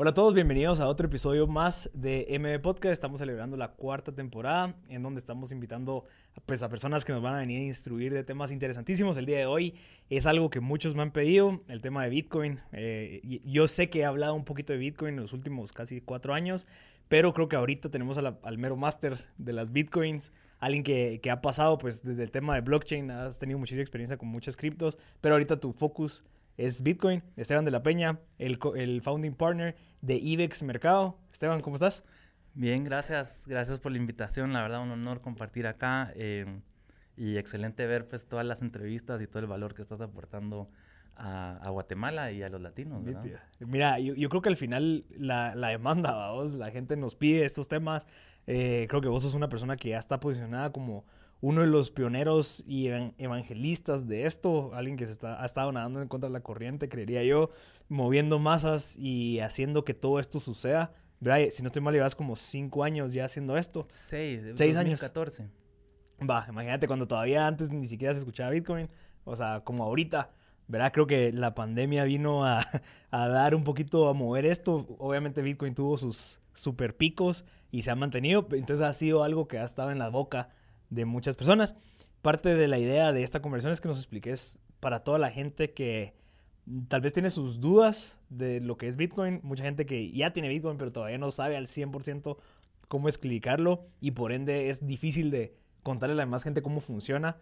Hola a todos, bienvenidos a otro episodio más de MB Podcast. Estamos celebrando la cuarta temporada en donde estamos invitando pues, a personas que nos van a venir a instruir de temas interesantísimos. El día de hoy es algo que muchos me han pedido, el tema de Bitcoin. Eh, yo sé que he hablado un poquito de Bitcoin en los últimos casi cuatro años, pero creo que ahorita tenemos al mero máster de las Bitcoins, alguien que, que ha pasado pues desde el tema de blockchain, has tenido muchísima experiencia con muchas criptos, pero ahorita tu focus es Bitcoin. Esteban de la Peña, el, el founding partner de IBEX Mercado. Esteban, ¿cómo estás? Bien, gracias. Gracias por la invitación. La verdad, un honor compartir acá. Eh, y excelente ver pues todas las entrevistas y todo el valor que estás aportando a, Guatemala y a los latinos. Mira, yo, creo que al final la, la demanda, vos, la gente nos pide estos temas. Eh, creo que vos sos una persona que ya está posicionada como uno de los pioneros y evangelistas de esto, alguien que se está, ha estado nadando en contra de la corriente, creería yo, moviendo masas y haciendo que todo esto suceda. Si no estoy mal, llevas como cinco años ya haciendo esto. Seis, seis 2014. años. Va, imagínate cuando todavía antes ni siquiera se escuchaba Bitcoin, o sea, como ahorita. ¿verdad? Creo que la pandemia vino a, a, dar un poquito a mover esto. Obviamente Bitcoin tuvo sus super picos y se ha mantenido, entonces ha sido algo que ha estado en la boca de muchas personas. Parte de la idea de esta conversación es que nos expliques para toda la gente que tal vez tiene sus dudas de lo que es Bitcoin, mucha gente que ya tiene Bitcoin pero todavía no sabe al 100% cómo explicarlo y por ende es difícil de contarle a la demás gente cómo funciona.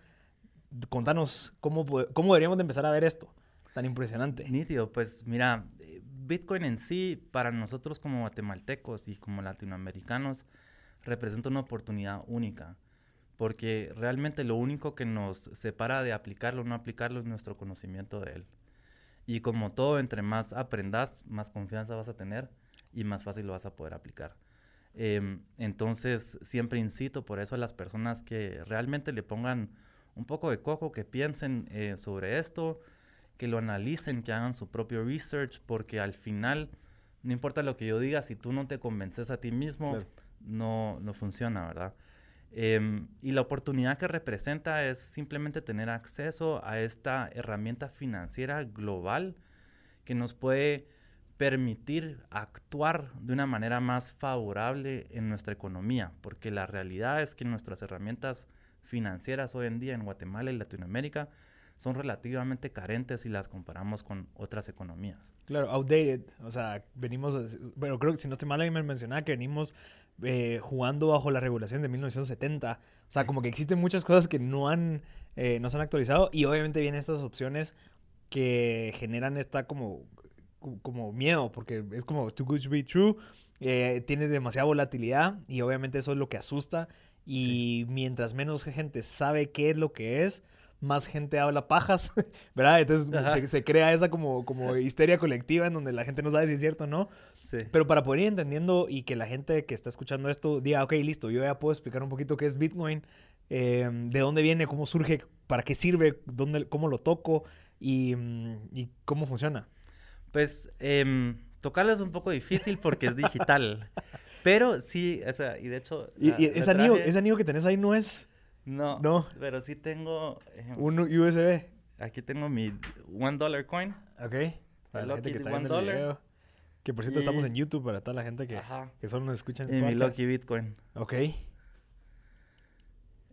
Contanos cómo, cómo deberíamos de empezar a ver esto tan impresionante. Nítido, pues mira, Bitcoin en sí para nosotros como guatemaltecos y como latinoamericanos representa una oportunidad única porque realmente lo único que nos separa de aplicarlo o no aplicarlo es nuestro conocimiento de él. Y como todo, entre más aprendas, más confianza vas a tener y más fácil lo vas a poder aplicar. Em, entonces, siempre incito por eso a las personas que realmente le pongan un poco de coco, que piensen eh, sobre esto, que lo analicen, que hagan su propio research, porque al final, no importa lo que yo diga, si tú no te convences a ti mismo, no, no funciona, ¿verdad? Em, y la oportunidad que representa es simplemente tener acceso a esta herramienta financiera global que nos puede permitir actuar de una manera más favorable en nuestra economía, porque la realidad es que nuestras herramientas financieras hoy en día en Guatemala y Latinoamérica son relativamente carentes si las comparamos con otras economías. Claro, outdated. O sea, venimos, bueno, creo que si no estoy mal, ahí me mencionaba que venimos eh, jugando bajo la regulación de 1970. O sea, como que existen muchas cosas que no han, eh, no se han actualizado y obviamente vienen estas opciones que generan esta como, como miedo, porque es como too good to be true, eh, tiene demasiada volatilidad y obviamente eso es lo que asusta y mientras menos gente sabe qué es lo que es, más gente habla pajas, ¿verdad? Entonces se, crea esa como, como histeria colectiva en donde la gente no sabe si es cierto o no. Sí. Pero para poder ir entendiendo y que la gente que está escuchando esto diga, ok, listo, yo ya puedo explicar un poquito qué es Bitcoin, em, de dónde viene, cómo surge, para qué sirve, dónde, cómo lo toco y, y cómo funciona. Pues eh, tocarlo es un poco difícil porque es digital. pero sí, o sea, y de hecho... Y, ese, anillo, ese anillo que tenés ahí no es... No, no. Pero sí tengo... un USB. Aquí tengo mi one dollar coin. Ok. Para la gente que está Video, que por cierto estamos en YouTube para toda la gente que, que solo nos escucha en Y mi Lucky Bitcoin. Ok.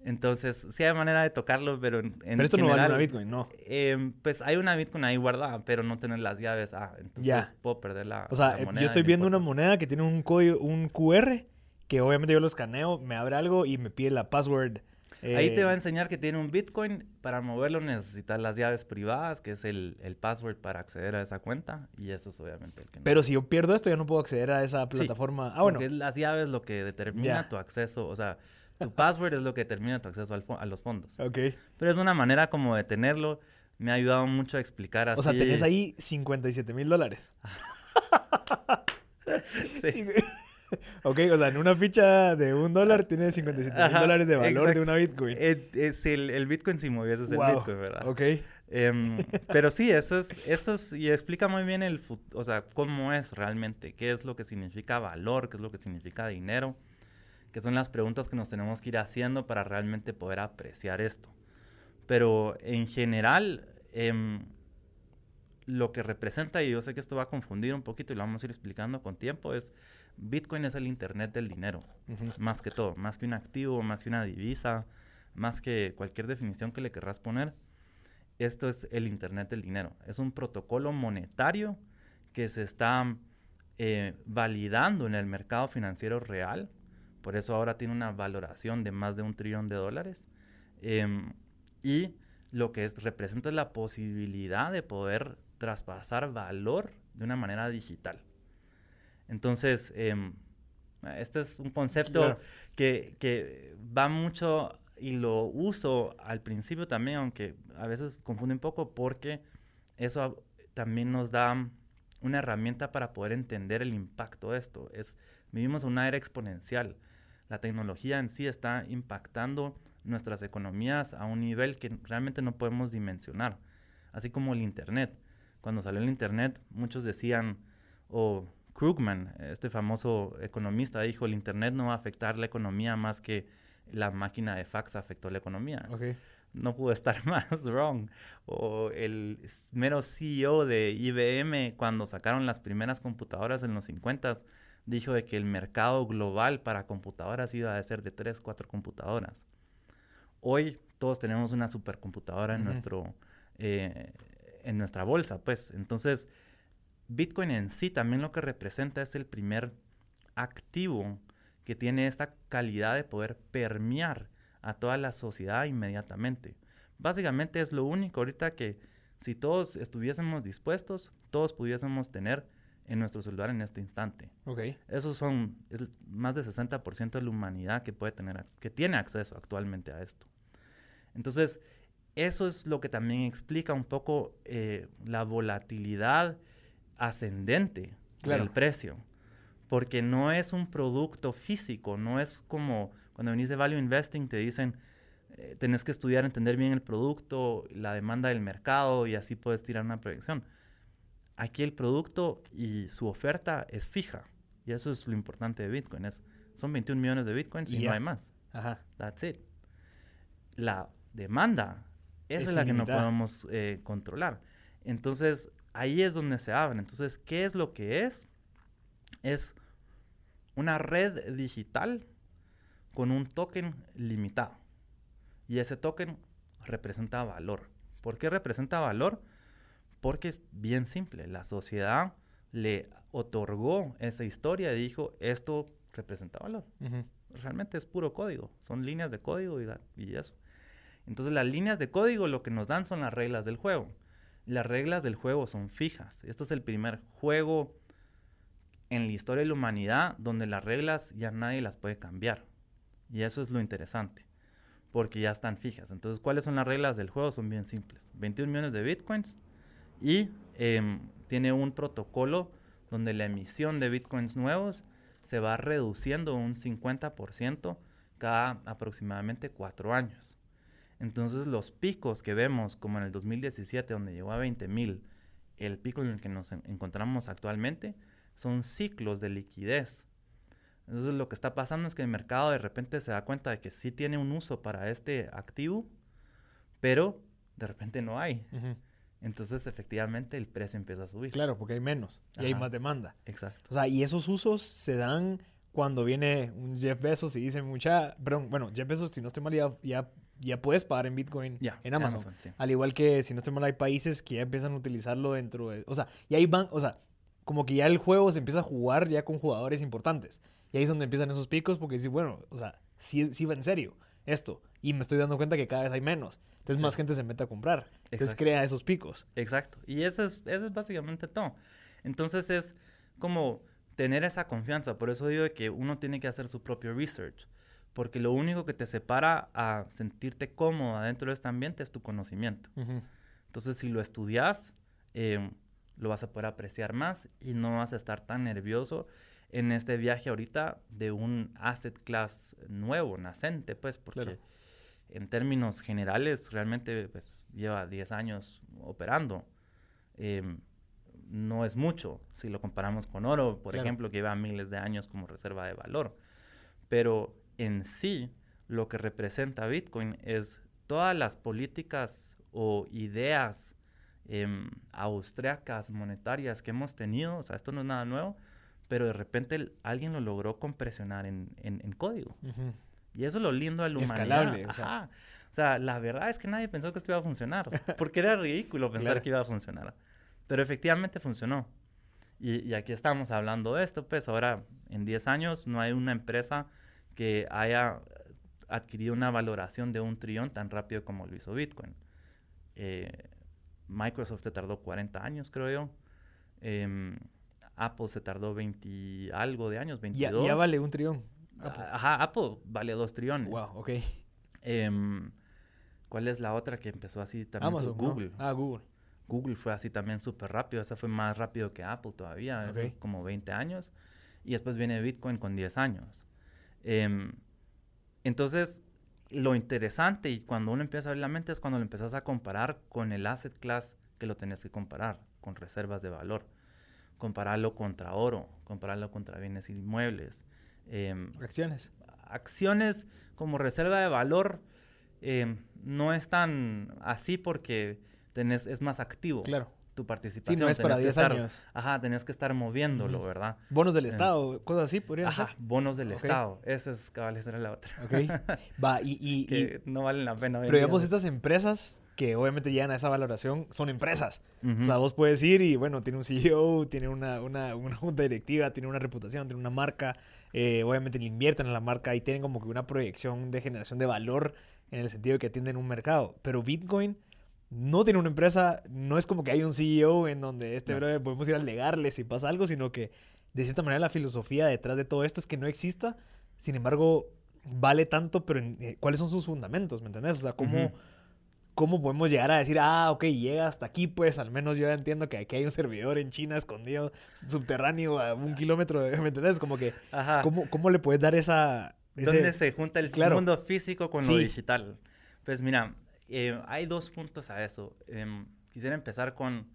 Entonces, sí hay manera de tocarlo, pero en, Pero esto no vale una Bitcoin, ¿no? Em, pues hay una Bitcoin ahí guardada, pero no tener las llaves. Ah, entonces puedo perder la, o sea, yo estoy viendo una moneda que tiene un código, un QR, que obviamente yo lo escaneo, me abre algo y me pide la password Ahí te va a eh, enseñar que tiene un Bitcoin. Para moverlo necesitas las llaves privadas, que es el, password para acceder a esa cuenta. Y eso es obviamente el que no. Pero si yo pierdo esto, ya no puedo acceder a esa plataforma. ah, bueno. Porque las llaves lo que determina tu acceso. O sea, tu password es lo que determina tu acceso a los fondos. Ok. Pero es una manera como de tenerlo. Me ha ayudado mucho a explicar así. O sea, tenés ahí 57 mil dólares. sí. ok, o sea, en una ficha de un dólar tiene 57 mil dólares de valor de una Bitcoin. Es, el, el, Bitcoin si movieses el Bitcoin, ¿verdad? Ok. Em, pero sí, eso es, eso es, y explica muy bien el, o sea, cómo es realmente, qué es lo que significa valor, qué es lo que significa dinero, que son las preguntas que nos tenemos que ir haciendo para realmente poder apreciar esto. Pero en general, em, lo que representa, y yo sé que esto va a confundir un poquito y lo vamos a ir explicando con tiempo, es Bitcoin es el Internet del dinero, más que todo, más que un activo, más que una divisa, más que cualquier definición que le querrás poner. Esto es el Internet del dinero. Es un protocolo monetario que se está eh, validando en el mercado financiero real. Por eso ahora tiene una valoración de más de un trillón de dólares. Em, y lo que representa es la posibilidad de poder traspasar valor de una manera digital. Entonces, em, este es un concepto que, que, va mucho y lo uso al principio también, aunque a veces confunde un poco porque eso también nos da una herramienta para poder entender el impacto de esto. Es, vivimos una era exponencial. La tecnología en sí está impactando nuestras economías a un nivel que realmente no podemos dimensionar, así como el Internet. Cuando salió el Internet, muchos decían, o Krugman, este famoso economista, dijo, el Internet no va a afectar la economía más que la máquina de fax afectó la economía. No pudo estar más wrong. O el mero CEO de IBM, cuando sacaron las primeras computadoras en los 50, dijo de que el mercado global para computadoras iba a ser de 3, 4 computadoras. Hoy todos tenemos una supercomputadora en, nuestro, eh, en nuestra bolsa, pues. Entonces, Bitcoin en sí también lo que representa es el primer activo que tiene esta calidad de poder permear a toda la sociedad inmediatamente. Básicamente es lo único ahorita que si todos estuviésemos dispuestos, todos pudiésemos tener en nuestro celular en este instante. Okay. Esos son es más de 60% de la humanidad que puede tener que tiene acceso actualmente a esto. Entonces, eso es lo que también explica un poco eh, la volatilidad ascendente del precio. Porque no es un producto físico, no es como cuando venís de Value Investing te dicen, eh, tenés que estudiar, entender bien el producto, la demanda del mercado y así puedes tirar una proyección. Aquí el producto y su oferta es fija. Y eso es lo importante de Bitcoin. Es, son 21 millones de Bitcoins y no hay más. Ajá. That's it. La demanda, esa es, la que no podemos eh, controlar. Entonces, ahí es donde se abre. Entonces, ¿qué es lo que es? Es una red digital con un token limitado. Y ese token representa valor. ¿Por qué representa valor? Porque es bien simple. La sociedad le otorgó esa historia y dijo, esto representa valor. Realmente es puro código. Son líneas de código y, y eso. Entonces las líneas de código lo que nos dan son las reglas del juego. Las reglas del juego son fijas. Este es el primer juego en la historia de la humanidad donde las reglas ya nadie las puede cambiar. Y eso es lo interesante, porque ya están fijas. Entonces, ¿cuáles son las reglas del juego? Son bien simples. 21 millones de bitcoins y em, tiene un protocolo donde la emisión de bitcoins nuevos se va reduciendo un 50% cada aproximadamente cuatro años. Entonces los picos que vemos, como en el 2017, donde llegó a 20 mil, el pico en el que nos encontramos actualmente, son ciclos de liquidez. Entonces lo que está pasando es que el mercado de repente se da cuenta de que sí tiene un uso para este activo, pero de repente no hay. Entonces efectivamente el precio empieza a subir. Claro, porque hay menos y hay más demanda. Exacto. O sea, y esos usos se dan cuando viene un Jeff Bezos y dice mucha, bueno, Jeff Bezos, si no estoy mal, ya ya puedes pagar en Bitcoin en Amazon. Al igual que, si no estoy mal, hay países que ya empiezan a utilizarlo dentro de... O sea, y ahí van, o sea, como que ya el juego se empieza a jugar ya con jugadores importantes. Y ahí es donde empiezan esos picos porque dices, bueno, o sea, sí, sí va en serio esto. Y me estoy dando cuenta que cada vez hay menos. Entonces más gente se mete a comprar. Entonces crea esos picos. Exacto. Y eso es, eso es básicamente todo. Entonces es como tener esa confianza. Por eso digo que uno tiene que hacer su propio research porque lo único que te separa a sentirte cómodo dentro de este ambiente es tu conocimiento. Entonces, si lo estudias, eh, lo vas a poder apreciar más y no vas a estar tan nervioso en este viaje ahorita de un asset class nuevo, nacente, pues, porque en términos generales realmente pues, lleva 10 años operando. Em, no es mucho si lo comparamos con oro, por ejemplo, que lleva miles de años como reserva de valor. Pero en sí lo que representa Bitcoin es todas las políticas o ideas em, austriacas monetarias que hemos tenido, o sea, esto no es nada nuevo, pero de repente alguien lo logró compresionar en, en, código. Y eso es lo lindo de la humanidad. Escalable, o sea. O sea, la verdad es que nadie pensó que esto iba a funcionar, porque era ridículo pensar que iba a funcionar. Pero efectivamente funcionó. Y, y, aquí estamos hablando de esto, pues ahora en 10 años no hay una empresa que haya adquirido una valoración de un trillón tan rápido como lo hizo Bitcoin. Eh, Microsoft se tardó 40 años, creo yo. Em, Apple se tardó 20 algo de años, 22. Ya, ya vale un trillón. Ajá, Apple vale dos trillones. Wow, ok. Em, ¿Cuál es la otra que empezó así también? Amazon, Google. Ah, Google. Google fue así también súper rápido. Esa fue más rápido que Apple todavía, como 20 años. Y después viene Bitcoin con 10 años. Em, entonces, lo interesante y cuando uno empieza a ver la mente es cuando lo empiezas a comparar con el asset class que lo tenés que comparar, con reservas de valor. Compararlo contra oro, compararlo contra bienes inmuebles. Em, acciones. Acciones como reserva de valor em, no es tan así porque tenés, es más activo. Claro tu participación. Sí, no es para 10 años. Ajá, tenías que estar moviéndolo, ¿verdad? Bonos del eh, Estado, cosas así podrían ajá, bonos del Estado. Esa es, cabal, esa era la otra. Ok. Va, y... y, que no valen la pena. Pero digamos, estas empresas que obviamente llegan a esa valoración son empresas. O sea, vos puedes ir y, bueno, tiene un CEO, tiene una, una, una junta directiva, tiene una reputación, tiene una marca. Eh, obviamente le invierten en la marca y tienen como que una proyección de generación de valor en el sentido de que atienden un mercado. Pero Bitcoin no tiene una empresa, no es como que hay un CEO en donde este brother podemos ir a legarle si pasa algo, sino que de cierta manera la filosofía detrás de todo esto es que no exista, sin embargo, vale tanto, pero eh, ¿cuáles son sus fundamentos? ¿Me entendés? O sea, ¿cómo, ¿cómo podemos llegar a decir, ah, ok, llega hasta aquí, pues al menos yo entiendo que aquí hay un servidor en China escondido, subterráneo a un kilómetro, de, ¿me entendés? Como que, ¿cómo, ¿cómo, le puedes dar esa... ¿Dónde se junta el mundo físico con lo digital? Pues mira, eh, hay dos puntos a eso. Em, quisiera empezar con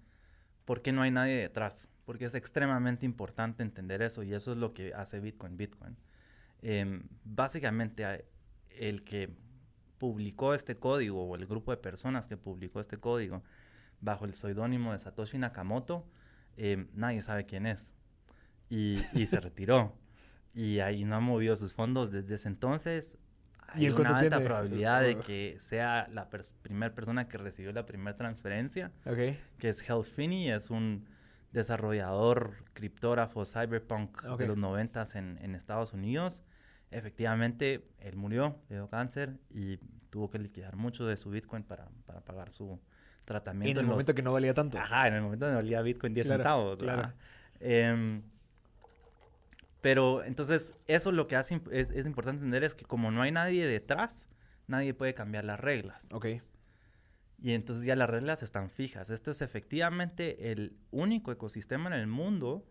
por qué no hay nadie detrás, porque es extremadamente importante entender eso y eso es lo que hace Bitcoin Bitcoin. Em, básicamente, el que publicó este código o el grupo de personas que publicó este código bajo el seudónimo de Satoshi Nakamoto, em, nadie sabe quién es. Y, y se retiró. Y ahí no ha movido sus fondos desde ese entonces hay una alta probabilidad de que sea la primera persona que recibió la primera transferencia, que es Hal Finney, es un desarrollador criptógrafo cyberpunk de los noventas en, en Estados Unidos. Efectivamente, él murió, le dio cáncer y tuvo que liquidar mucho de su Bitcoin para, para pagar su tratamiento. En el momento que no valía tanto. Ajá, en el momento que no valía Bitcoin 10 centavos. Claro. Eh, pero entonces eso lo que hace, es, importante entender es que como no hay nadie detrás, nadie puede cambiar las reglas. Ok. Y entonces ya las reglas están fijas. Esto es efectivamente el único ecosistema en el mundo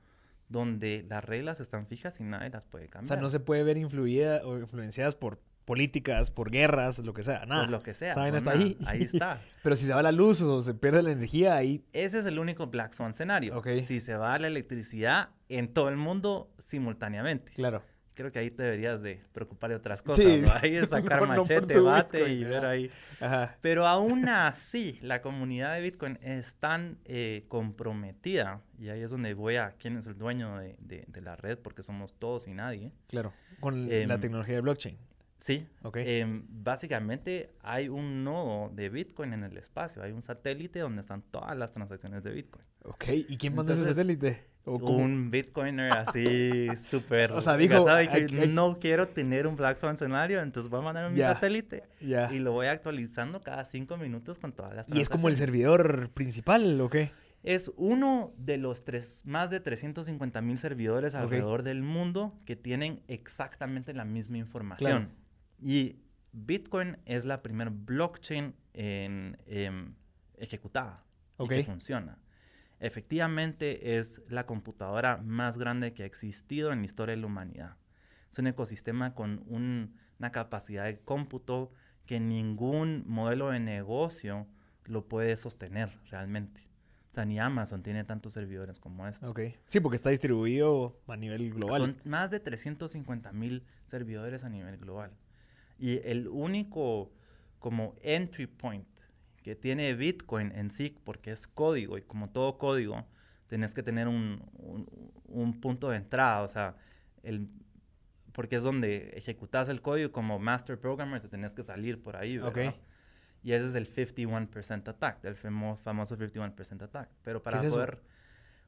donde las reglas están fijas y nadie las puede cambiar. O sea, no se puede ver influida o influenciadas por políticas, por guerras, lo que sea, nada. Por lo que sea. Saben, hasta ahí. Ahí está. Pero si se va la luz o se pierde la energía, ahí... Ese es el único Black Swan escenario. Ok. Si se va la electricidad en todo el mundo simultáneamente. Claro. Creo que ahí te deberías de preocupar de otras cosas. Sí. Ahí es sacar machete, bate y ver ahí. Ajá. Pero aún así, la comunidad de Bitcoin es tan eh, comprometida, y ahí es donde voy a quién es el dueño de, de, la red, porque somos todos y nadie. Claro, con la em, tecnología de blockchain. Sí. Em, básicamente hay un nodo de Bitcoin en el espacio. Hay un satélite donde están todas las transacciones de Bitcoin. Ok. ¿Y quién manda ese satélite? un Bitcoiner así súper... o sea, dijo... que no quiero tener un Black Swan escenario, entonces voy a mandar un satélite. Y lo voy actualizando cada cinco minutos con todas las transacciones. ¿Y es como el servidor principal o qué? Es uno de los tres, más de 350 mil servidores alrededor del mundo que tienen exactamente la misma información. Y Bitcoin es la primera blockchain en, em, ejecutada que funciona. Efectivamente es la computadora más grande que ha existido en la historia de la humanidad. Es un ecosistema con una capacidad de cómputo que ningún modelo de negocio lo puede sostener realmente. O sea, ni Amazon tiene tantos servidores como este. Ok. Sí, porque está distribuido a nivel global. Son más de 350 mil servidores a nivel global. Y el único como entry point que tiene Bitcoin en sí, porque es código y como todo código, tenés que tener un, un, punto de entrada, o sea, el, porque es donde ejecutas el código como master programmer, te tenés que salir por ahí, ¿verdad? Y ese es el 51% attack, el famoso 51% attack. Pero para poder...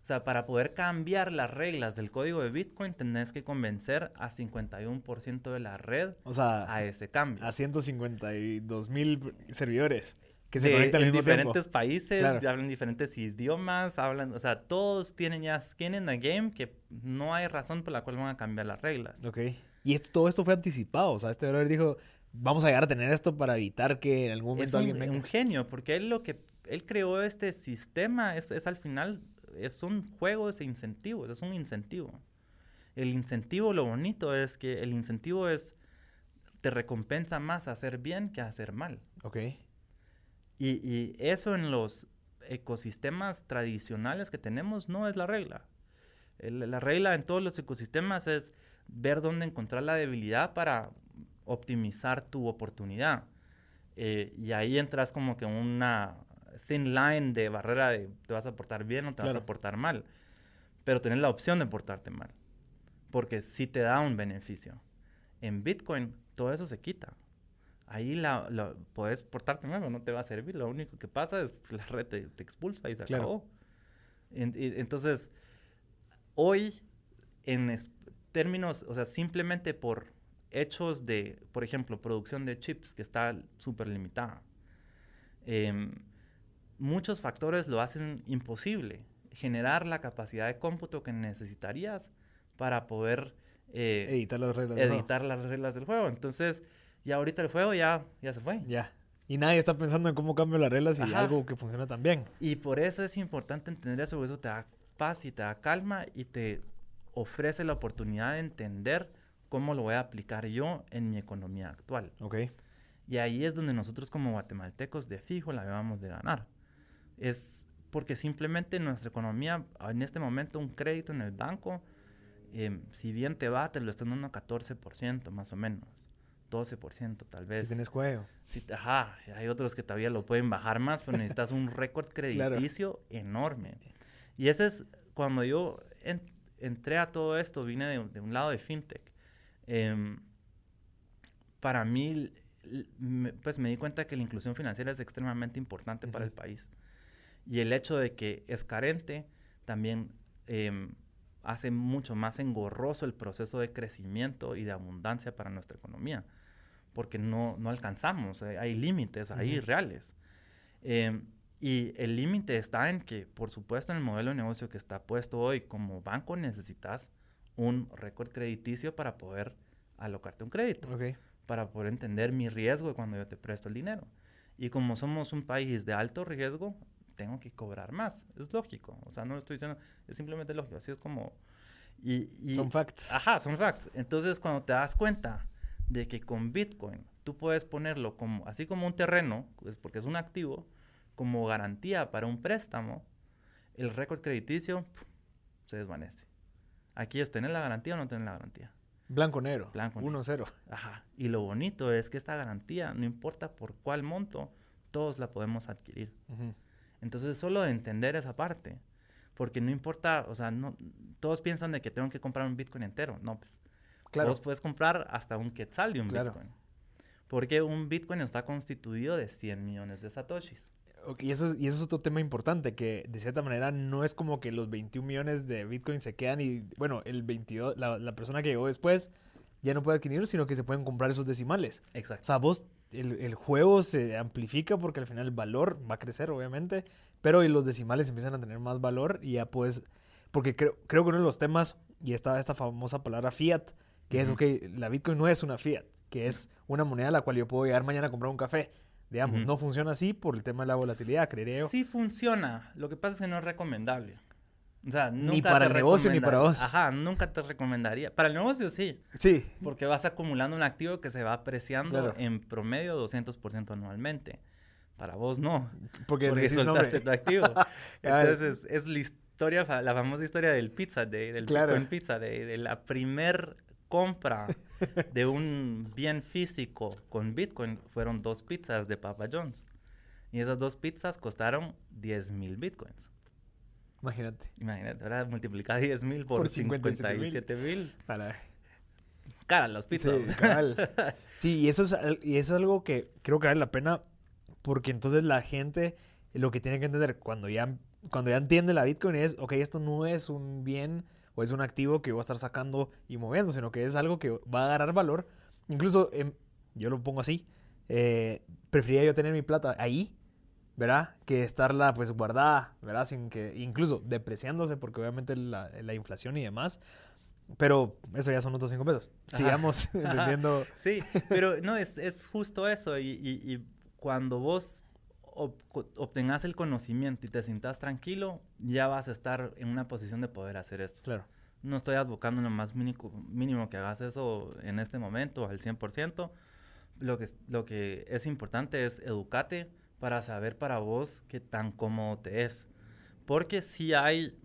O sea, para poder cambiar las reglas del código de Bitcoin, tenés que convencer a 51% de la red o sea, a ese cambio. A 152 mil servidores que se conectan en diferentes países, hablan diferentes idiomas, hablan, o sea, todos tienen ya skin in the game que no hay razón por la cual van a cambiar las reglas. Ok. Y esto, todo esto fue anticipado, o sea, este brother dijo, vamos a llegar a tener esto para evitar que en algún momento es un, alguien un genio, porque él lo que, él creó este sistema, es, es al final es un juego de incentivos, es un incentivo. El incentivo, lo bonito es que el incentivo es, te recompensa más hacer bien que hacer mal. Ok. Y, y eso en los ecosistemas tradicionales que tenemos no es la regla. la regla en todos los ecosistemas es ver dónde encontrar la debilidad para optimizar tu oportunidad. Eh, y ahí entras como que una thin line de barrera de te vas a portar bien o te vas a portar mal. Pero tenés la opción de portarte mal. Porque sí te da un beneficio. En Bitcoin todo eso se quita. Ahí la, puedes portarte mal, no te va a servir. Lo único que pasa es que la red te, expulsa y se acabó. entonces, hoy, en términos, o sea, simplemente por hechos de, por ejemplo, producción de chips que está súper limitada. Em, muchos factores lo hacen imposible generar la capacidad de cómputo que necesitarías para poder eh, editar, las reglas, editar las reglas del juego. Entonces, ya ahorita el juego ya, ya se fue. Ya. Y nadie está pensando en cómo cambio las reglas y algo que funciona tan bien. Y por eso es importante entender eso, eso te da paz y te da calma y te ofrece la oportunidad de entender cómo lo voy a aplicar yo en mi economía actual. Ok. Y ahí es donde nosotros como guatemaltecos de fijo la vamos de ganar. Es porque simplemente nuestra economía, en este momento un crédito en el banco, em, si bien te va, te lo están dando a 14% más o menos. 12% tal vez. Si tienes juego. Sí, ajá, hay otros que todavía lo pueden bajar más, pero necesitas un récord crediticio enorme. Y ese es cuando yo entré a todo esto, vine de, un lado de fintech. Em, para mí, pues me di cuenta que la inclusión financiera es extremadamente importante para el país. Y el hecho de que es carente también em, hace mucho más engorroso el proceso de crecimiento y de abundancia para nuestra economía, porque no, no alcanzamos, eh, hay límites ahí reales. Em, y el límite está en que, por supuesto, en el modelo de negocio que está puesto hoy como banco necesitas un récord crediticio para poder alocarte un crédito. Para poder entender mi riesgo cuando yo te presto el dinero. Y como somos un país de alto riesgo, tengo que cobrar más. Es lógico. O sea, no estoy diciendo, es simplemente lógico. Así es como... Y, son facts. Ajá, son facts. Entonces, cuando te das cuenta de que con Bitcoin tú puedes ponerlo como, así como un terreno, pues, porque es un activo, como garantía para un préstamo, el récord crediticio se desvanece. Aquí es tener la garantía o no tener la garantía. Blanco negro. Blanco 1-0. Ajá. Y lo bonito es que esta garantía, no importa por cuál monto, todos la podemos adquirir. Entonces, solo de entender esa parte. Porque no importa, o sea, no, todos piensan de que tengo que comprar un Bitcoin entero. No, pues. Claro. Vos puedes comprar hasta un quetzal de un Bitcoin. Porque un Bitcoin está constituido de 100 millones de satoshis. Y eso, y eso es otro tema importante, que de cierta manera no es como que los 21 millones de Bitcoin se quedan y, bueno, el 22, la, la persona que llegó después ya no puede adquirir, sino que se pueden comprar esos decimales. Exacto. O sea, vos, el, el, juego se amplifica porque al final el valor va a crecer, obviamente, pero los decimales empiezan a tener más valor y ya puedes, porque creo, creo que uno de los temas, y está esta famosa palabra fiat, que es, ok, la Bitcoin no es una fiat, que es una moneda a la cual yo puedo llegar mañana a comprar un café. Digamos, no funciona así por el tema de la volatilidad, creeré Sí funciona. Lo que pasa es que no es recomendable. O sea, nunca ni para el negocio ni para vos. Ajá, nunca te recomendaría. Para el negocio sí. Sí. Porque vas acumulando un activo que se va apreciando en promedio 200% anualmente. Para vos no. Porque, porque soltaste tu activo. Entonces es, la historia, la famosa historia del pizza, de, del Bitcoin Pizza, de, de la primer compra de un bien físico con Bitcoin fueron dos pizzas de Papa John's. Y esas dos pizzas costaron 10 mil bitcoins. Imagínate. Imagínate, ahora multiplica 10 mil por, Por 57 mil. Para... Cara, las pizzas. Sí. Sí, y eso, es, al- y eso es algo que creo que vale la pena porque entonces la gente lo que tiene que entender cuando ya, cuando ya entiende la Bitcoin es, ok, esto no es un bien o es un activo que voy a estar sacando y moviendo, sino que es algo que va a agarrar valor. Incluso, em, yo lo pongo así, eh, preferiría yo tener mi plata ahí, ¿verdad? Que estarla pues guardada, ¿verdad? Sin que, incluso depreciándose porque obviamente la, la inflación y demás. Pero eso ya son otros cinco pesos. Ajá. Sigamos entendiendo. Sí, pero no, es, es justo eso. Y, y- y cuando vos ob- obtengas el conocimiento y te sientas tranquilo, ya vas a estar en una posición de poder hacer eso. Claro. No estoy advocando lo más mínimo, mínimo que hagas eso en este momento al 100%. Lo que, lo que es importante es educarte para saber para vos qué tan cómodo te es. Porque si hay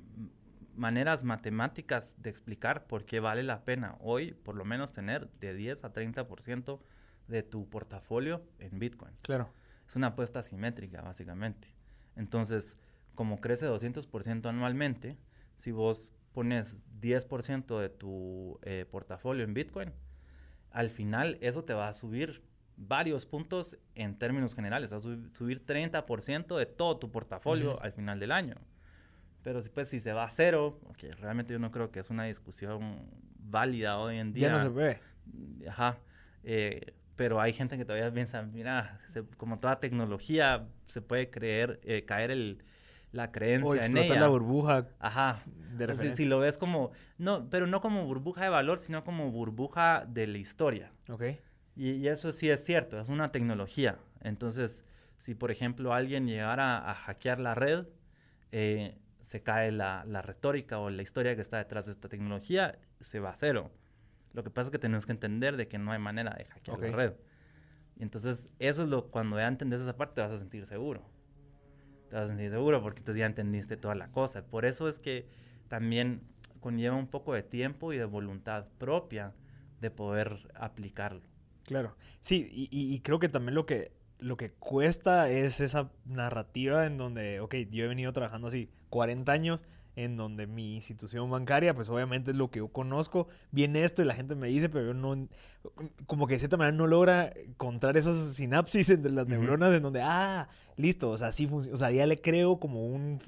maneras matemáticas de explicar por qué vale la pena hoy por lo menos tener de 10 a 30% de tu portafolio en Bitcoin. Claro. Es una apuesta asimétrica, básicamente. Entonces, como crece 200% anualmente, si vos pones 10% de tu eh, portafolio en Bitcoin, al final eso te va a subir varios puntos en términos generales. Va a sub- subir 30% de todo tu portafolio al final del año. Pero si, pues, si se va a cero, que realmente yo no creo que es una discusión válida hoy en día. Ya no se ve. Ajá. eh, pero hay gente que todavía piensa, mira, se- como toda tecnología, se puede creer, eh, caer el, la creencia O en ella. la burbuja Ajá. de O sea, referencia. si lo ves como, no, pero no como burbuja de valor, sino como burbuja de la historia. Ok. Y, y eso sí es cierto, es una tecnología. Entonces, si por ejemplo alguien llegara a hackear la red, eh, se cae la, la retórica o la historia que está detrás de esta tecnología, se va a cero. Lo que pasa es que tenemos que entender de que no hay manera de hackear Ok. la red. Y entonces, eso es lo, cuando ya entendés esa parte, te vas a sentir seguro. Te vas a sentir seguro porque entonces ya entendiste toda la cosa. Por eso es que también conlleva un poco de tiempo y de voluntad propia de poder aplicarlo. Claro. Sí, y, y- creo que también lo que, lo que cuesta es esa narrativa en donde, ok, yo he venido trabajando así 40 años, en donde mi institución bancaria, pues obviamente es lo que yo conozco, viene esto y la gente me dice, pero yo no, como que de cierta manera no logra encontrar esas sinapsis entre las neuronas en donde, ah, listo, o sea, sí funciona, o sea, ya le creo como un,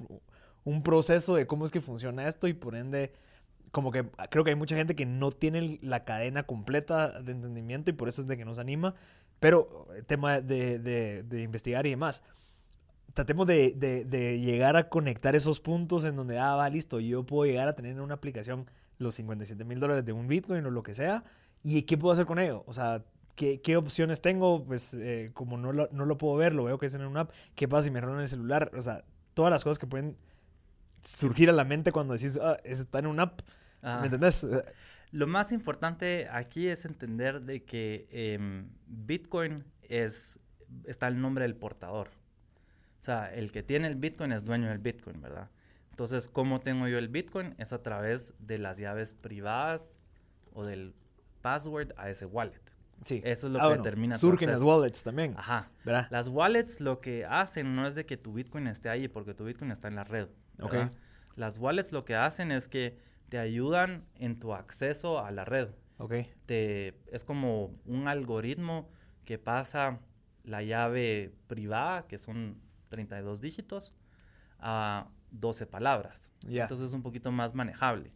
un proceso de cómo es que funciona esto y por ende como que creo que hay mucha gente que no tiene la cadena completa de entendimiento y por eso es de que nos anima. Pero el tema de, de- de investigar y demás. Tratemos de, de- llegar a conectar esos puntos en donde, ah, va, listo, yo puedo llegar a tener en una aplicación los 57 mil dólares de un Bitcoin o lo que sea. ¿Y qué puedo hacer con ello? O sea, ¿qué, qué opciones tengo? Pues eh, como no lo, no lo puedo ver, lo veo que es en una app. ¿Qué pasa si me roban el celular? O sea, todas las cosas que pueden surgir a la mente cuando decís, ah, está en una app. Ah, ¿Me entendés? Lo más importante aquí es entender de que em, Bitcoin es, está el nombre del portador. O sea, el que tiene el Bitcoin es dueño del Bitcoin, ¿verdad? Entonces, ¿cómo tengo yo el Bitcoin? Es a través de las llaves privadas o del password a ese wallet. Sí. Eso es lo Ah, que bueno, determina Surgen las wallets también. Ajá. ¿Verdad? Las wallets lo que hacen no es de que tu Bitcoin esté ahí, porque tu Bitcoin está en la red. Ok. ¿verdad? Las wallets lo que hacen es que te ayudan en tu acceso a la red. Ok. Te, es como un algoritmo que pasa la llave privada, que son 32 dígitos, a 12 palabras. Ya. Entonces es un poquito más manejable.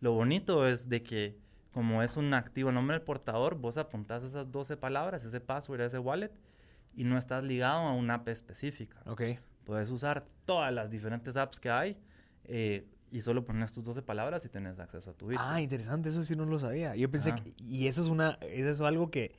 Lo bonito es de que como es un activo nombre del portador, vos apuntás esas 12 palabras, ese password, ese wallet, y no estás ligado a una app específica. Ok. Puedes usar todas las diferentes apps que hay eh, y solo pones tus 12 palabras y tienes acceso a tu Bitcoin. Ah, interesante, eso sí no lo sabía. Yo pensé Ajá. que, y eso es una, eso es algo que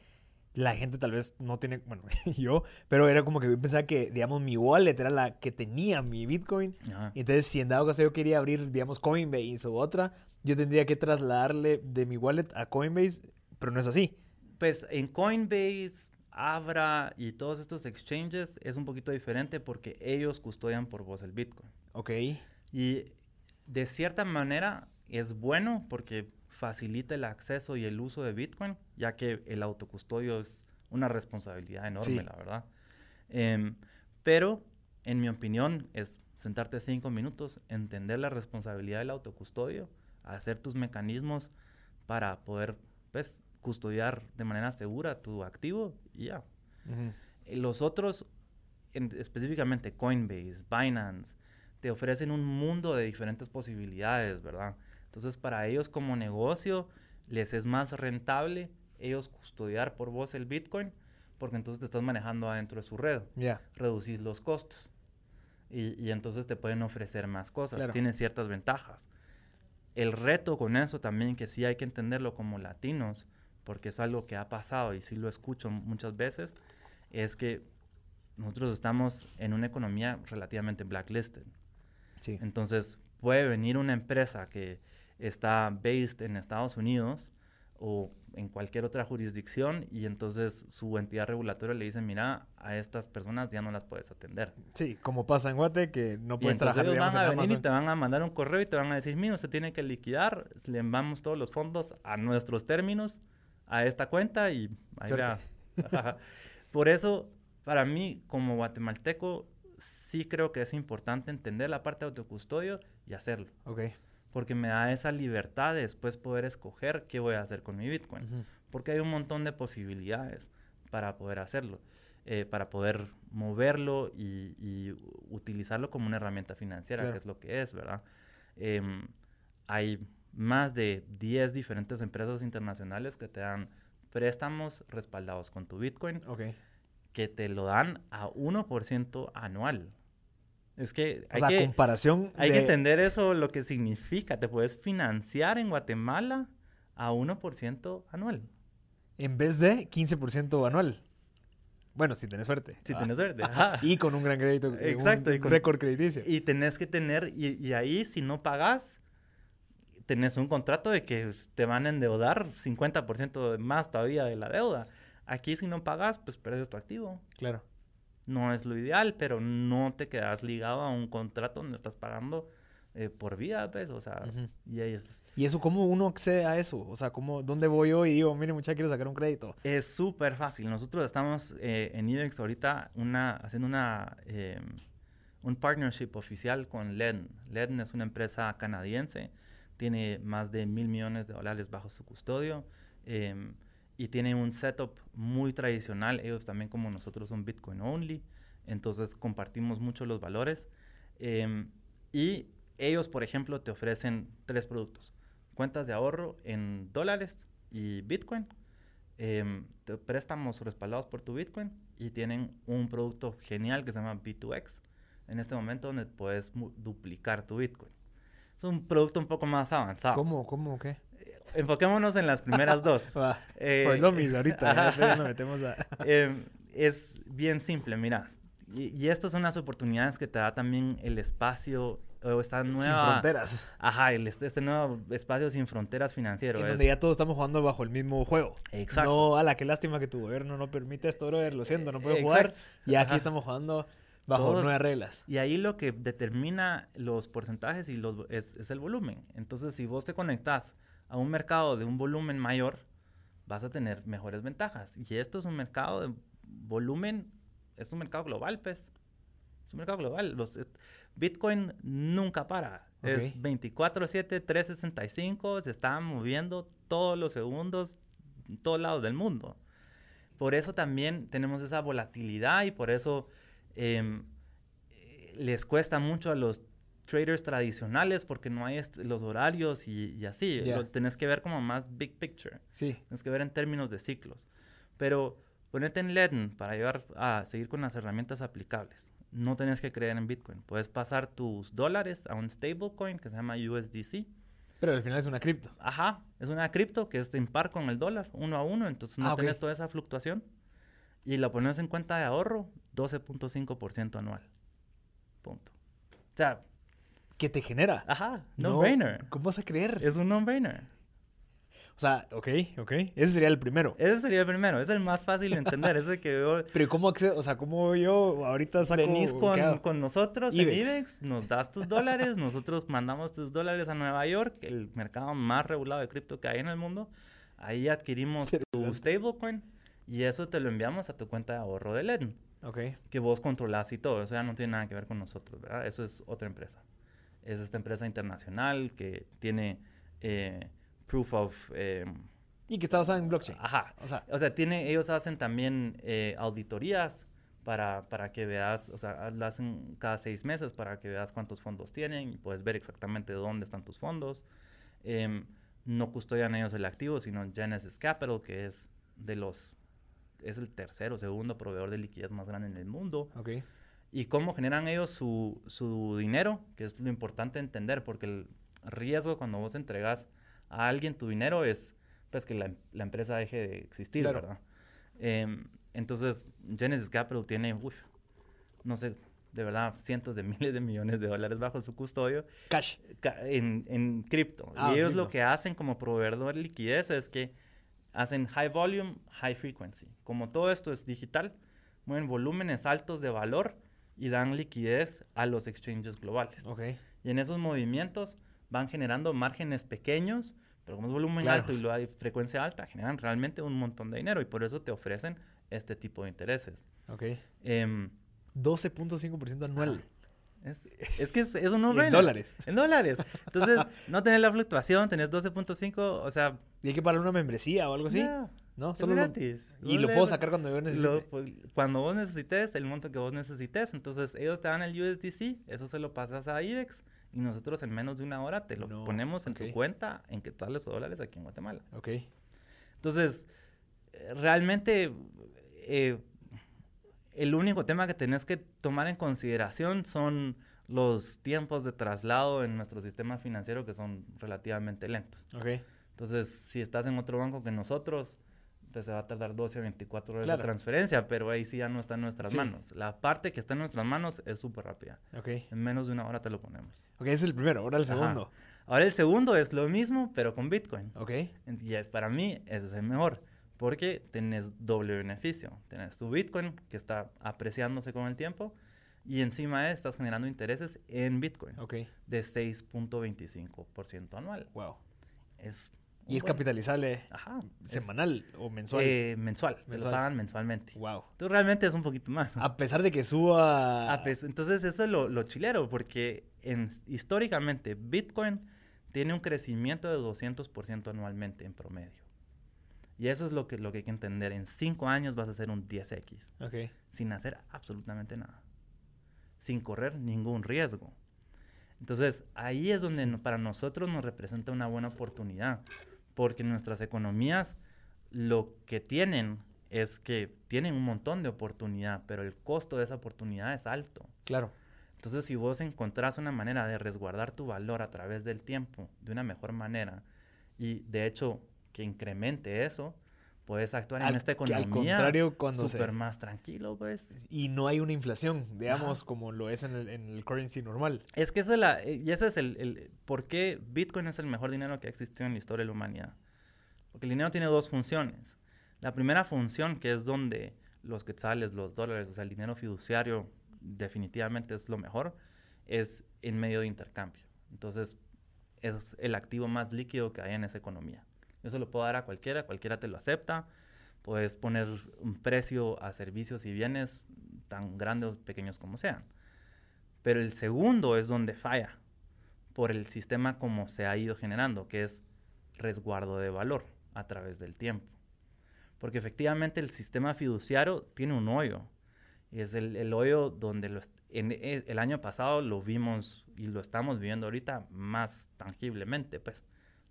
la gente tal vez no tiene, bueno, yo, pero era como que yo pensaba que, digamos, mi wallet era la que tenía mi Bitcoin. Ajá. Y entonces, si en dado caso yo quería abrir, digamos, Coinbase o otra, yo tendría que trasladarle de mi wallet a Coinbase, pero no es así. Pues en Coinbase, Abra y todos estos exchanges es un poquito diferente porque ellos custodian por vos el Bitcoin. Ok. Y de cierta manera es bueno porque facilita el acceso y el uso de Bitcoin, ya que el autocustodio es una responsabilidad enorme, Sí. la verdad. Em, Pero, en mi opinión, es sentarte cinco minutos, entender la responsabilidad del autocustodio, hacer tus mecanismos para poder pues, custodiar de manera segura tu activo y ya. Los otros, específicamente Coinbase, Binance, te ofrecen un mundo de diferentes posibilidades, ¿verdad? Entonces, para ellos como negocio, les es más rentable ellos custodiar por vos el Bitcoin, porque entonces te estás manejando adentro de su red. Ya. Reducís los costos. Y, entonces te pueden ofrecer más cosas. Tienen ciertas ventajas. El reto con eso también, que sí hay que entenderlo como latinos, porque es algo que ha pasado y sí lo escucho muchas veces, es que nosotros estamos en una economía relativamente blacklisted. Sí. Entonces, puede venir una empresa que está based en Estados Unidos o en cualquier otra jurisdicción y entonces su entidad regulatoria le dice, mira, a estas personas ya no las puedes atender. Sí, como pasa en Guate, que no puedes trabajar, ellos van a venir y te van a mandar un correo y te van a decir, mira, usted tiene que liquidar, le enviamos todos los fondos a nuestros términos, a esta cuenta y ahí Por eso, para mí, como guatemalteco, sí creo que es importante entender la parte de autocustodio y hacerlo. Ok porque me da esa libertad de después poder escoger qué voy a hacer con mi Bitcoin. Porque hay un montón de posibilidades para poder hacerlo, eh, para poder moverlo y, utilizarlo como una herramienta financiera, que es lo que es, ¿verdad? Em, hay más de 10 diferentes empresas internacionales que te dan préstamos respaldados con tu Bitcoin, que te lo dan a 1% anual. Es que hay que, comparación hay que entender eso, lo que significa. Te puedes financiar en Guatemala a 1% anual. En vez de 15% anual. Bueno, si tienes suerte. Si tienes suerte. Y con un gran crédito. Exacto. Un, y con, récord crediticio. Y tenés que tener, y, y, ahí si no pagas, tenés un contrato de que te van a endeudar 50% más todavía de la deuda. Aquí si no pagas, pues pierdes tu activo. Claro no es lo ideal, pero no te quedas ligado a un contrato donde estás pagando eh, por vida, pues, o sea, y ahí es... ¿Y eso cómo uno accede a eso? O sea, ¿cómo, ¿dónde voy yo y digo, mire, muchacha, quiero sacar un crédito? Es súper fácil. Nosotros estamos eh, en IBEX ahorita una, haciendo una, eh, un partnership oficial con LEDN. LEDN es una empresa canadiense, tiene más de mil millones de dólares bajo su custodio. Eh, y tienen un setup muy tradicional. Ellos también como nosotros son Bitcoin only, entonces compartimos mucho los valores. Em, y ellos, por ejemplo, te ofrecen tres productos. Cuentas de ahorro en dólares y Bitcoin. Te préstamos respaldados por tu Bitcoin y tienen un producto genial que se llama B2X. En este momento donde puedes duplicar tu Bitcoin. Es un producto un poco más avanzado. ¿Cómo? ¿Cómo? ¿Qué? Enfoquémonos en las primeras dos. eh, por lo ahorita, nos metemos a... Em, es bien simple, mira. Y, esto son unas oportunidades que te da también el espacio o esta nueva... Sin fronteras. Ajá, este nuevo espacio sin fronteras financiero. En donde ya todos estamos jugando bajo el mismo juego. Exacto. No, ala, qué lástima que tu gobierno no permite esto, brother, lo siento, no puedo jugar. Y aquí estamos jugando bajo nuevas reglas. Y ahí lo que determina los porcentajes y los, es, es el volumen. Entonces, si vos te conectás a un mercado de un volumen mayor, vas a tener mejores ventajas. Y esto es un mercado de volumen, es un mercado global, pues. Es un mercado global. Los, Bitcoin nunca para. Es 24/7, 365, se está moviendo todos los segundos en todos lados del mundo. Por eso también tenemos esa volatilidad y por eso em, eh, les cuesta mucho a los traders tradicionales porque no hay los horarios y, así. Lo tenés que ver como más big picture. Sí. Tienes que ver en términos de ciclos. Pero ponete en LEDN para llevar a seguir con las herramientas aplicables. No tenés que creer en Bitcoin. Puedes pasar tus dólares a un stablecoin que se llama USDC. Pero al final es una cripto. Ajá, es una cripto que es en par con el dólar, uno a uno, entonces no ah, tenés toda esa fluctuación. Y la pones en cuenta de ahorro, 12.5% anual. Punto. O sea, que te genera. Ajá, no-brainer. ¿Cómo vas a creer? Es un no-brainer. O sea, ok, ok. Ese sería el primero. Ese sería el primero. Es el más fácil de entender. Ese que Pero ¿cómo accedo? O sea, ¿cómo yo ahorita saco... Venís con, con nosotros en IBEX, nos das tus dólares, nosotros mandamos tus dólares a Nueva York, el mercado más regulado de cripto que hay en el mundo. Ahí adquirimos tu stablecoin y eso te lo enviamos a tu cuenta de ahorro de LEDN. Ok. que vos controlás y todo. Eso ya no tiene nada que ver con nosotros, ¿verdad? Eso es otra empresa. Es esta empresa internacional que tiene eh, proof of... eh, Y que está basada en blockchain. ajá. O sea, O sea, tiene, ellos hacen también eh, auditorías para, para que veas, o sea, lo hacen cada seis meses para que veas cuántos fondos tienen y puedes ver exactamente dónde están tus fondos. Em, no custodian ellos el activo, sino Genesis Capital, que es de los es el tercero segundo proveedor de liquidez más grande en el mundo. ok. Y cómo generan ellos su, su dinero, que es lo importante entender, porque el riesgo cuando vos entregas a alguien tu dinero es pues que la, la empresa deje de existir, Claro. ¿verdad? Em, entonces, Genesis Capital tiene, uf, no sé, de verdad, cientos de miles de millones de dólares bajo su custodio Cash. ca- en, en cripto. Ah, y ellos cripto. lo que hacen como proveedor de liquidez es que hacen high volume, high frequency. Como todo esto es digital, mueven volúmenes altos de valor y dan liquidez a los exchanges globales. Ok. Y en esos movimientos van generando márgenes pequeños, pero como es volumen Claro. alto y lo hay frecuencia alta, generan realmente un montón de dinero y por eso te ofrecen este tipo de intereses. Ok. Em, 12.5% anual. es, es que es, es un en dólares. En dólares. Entonces, no tenés la fluctuación, tenés 12.5, o sea... ¿Y hay que pagar una membresía o algo así? ¿No? es Solo lo- gratis. Y Vos lo puedo sacar cuando yo necesite. lo- cuando vos necesites, el monto que vos necesites. Entonces, ellos te dan el USDC, eso se lo pasas a IBEX y nosotros en menos de una hora te lo No, ponemos en ok. tu cuenta en quetzales o dólares aquí en Guatemala. Ok. Entonces, realmente eh, el único tema que tenés que tomar en consideración son los tiempos de traslado en nuestro sistema financiero que son relativamente lentos. Ok. Entonces, si estás en otro banco que nosotros, pues se va a tardar 12 a 24 horas Claro. la transferencia, pero ahí sí ya no está en nuestras Sí. manos. La parte que está en nuestras manos es súper rápida. Ok. En menos de una hora te lo ponemos. Ok, ese es el primero. Ahora el Ajá. segundo. Ahora el segundo es lo mismo, pero con Bitcoin. Ok. Y es para mí ese es el mejor, porque tenés doble beneficio. Tenés tu Bitcoin que está apreciándose con el tiempo y encima de estás generando intereses en Bitcoin Ok. de 6.25% anual. Wow. Es Y es buen- capitalizable Ajá. es, semanal o mensual. eh, mensual. Mensual. lo pagan mensualmente. wow. Entonces realmente es un poquito más. A pesar de que suba. Ah, pues, entonces eso es lo, lo chilero, porque en, históricamente Bitcoin tiene un crecimiento de 200% anualmente en promedio. Y eso es lo que, lo que hay que entender. En cinco años vas a hacer un 10x, Ok. sin hacer absolutamente nada. Sin correr ningún riesgo. Entonces, ahí es donde para nosotros nos representa una buena oportunidad, porque nuestras economías lo que tienen es que tienen un montón de oportunidad, pero el costo de esa oportunidad es alto. Claro. Entonces, si vos encontrás una manera de resguardar tu valor a través del tiempo de una mejor manera y de hecho que incremente eso, puedes actuar Al- en esta que al economía contrario, cuando se- súper más tranquilo, pues. Y no hay una inflación, digamos, como lo es en el, en el currency normal. Es que eso es la, eh, y ese es el, el- por qué Bitcoin es el mejor dinero que ha existido en la historia de la humanidad. Porque el dinero tiene dos funciones. La primera función, que es donde los quetzales, los dólares, o sea, el dinero fiduciario definitivamente es lo mejor, es en medio de intercambio. Entonces, es el activo más líquido que hay en esa economía. Eso lo puedo dar a cualquiera, cualquiera te lo acepta. Puedes poner un precio a servicios y bienes tan grandes o pequeños como sean. Pero el segundo es donde falla por el sistema como se ha ido generando, que es resguardo de valor a través del tiempo. Porque efectivamente el sistema fiduciario tiene un hoyo. Y es el, hoyo donde e- el año pasado lo vimos y lo estamos viviendo ahorita más tangiblemente, pues,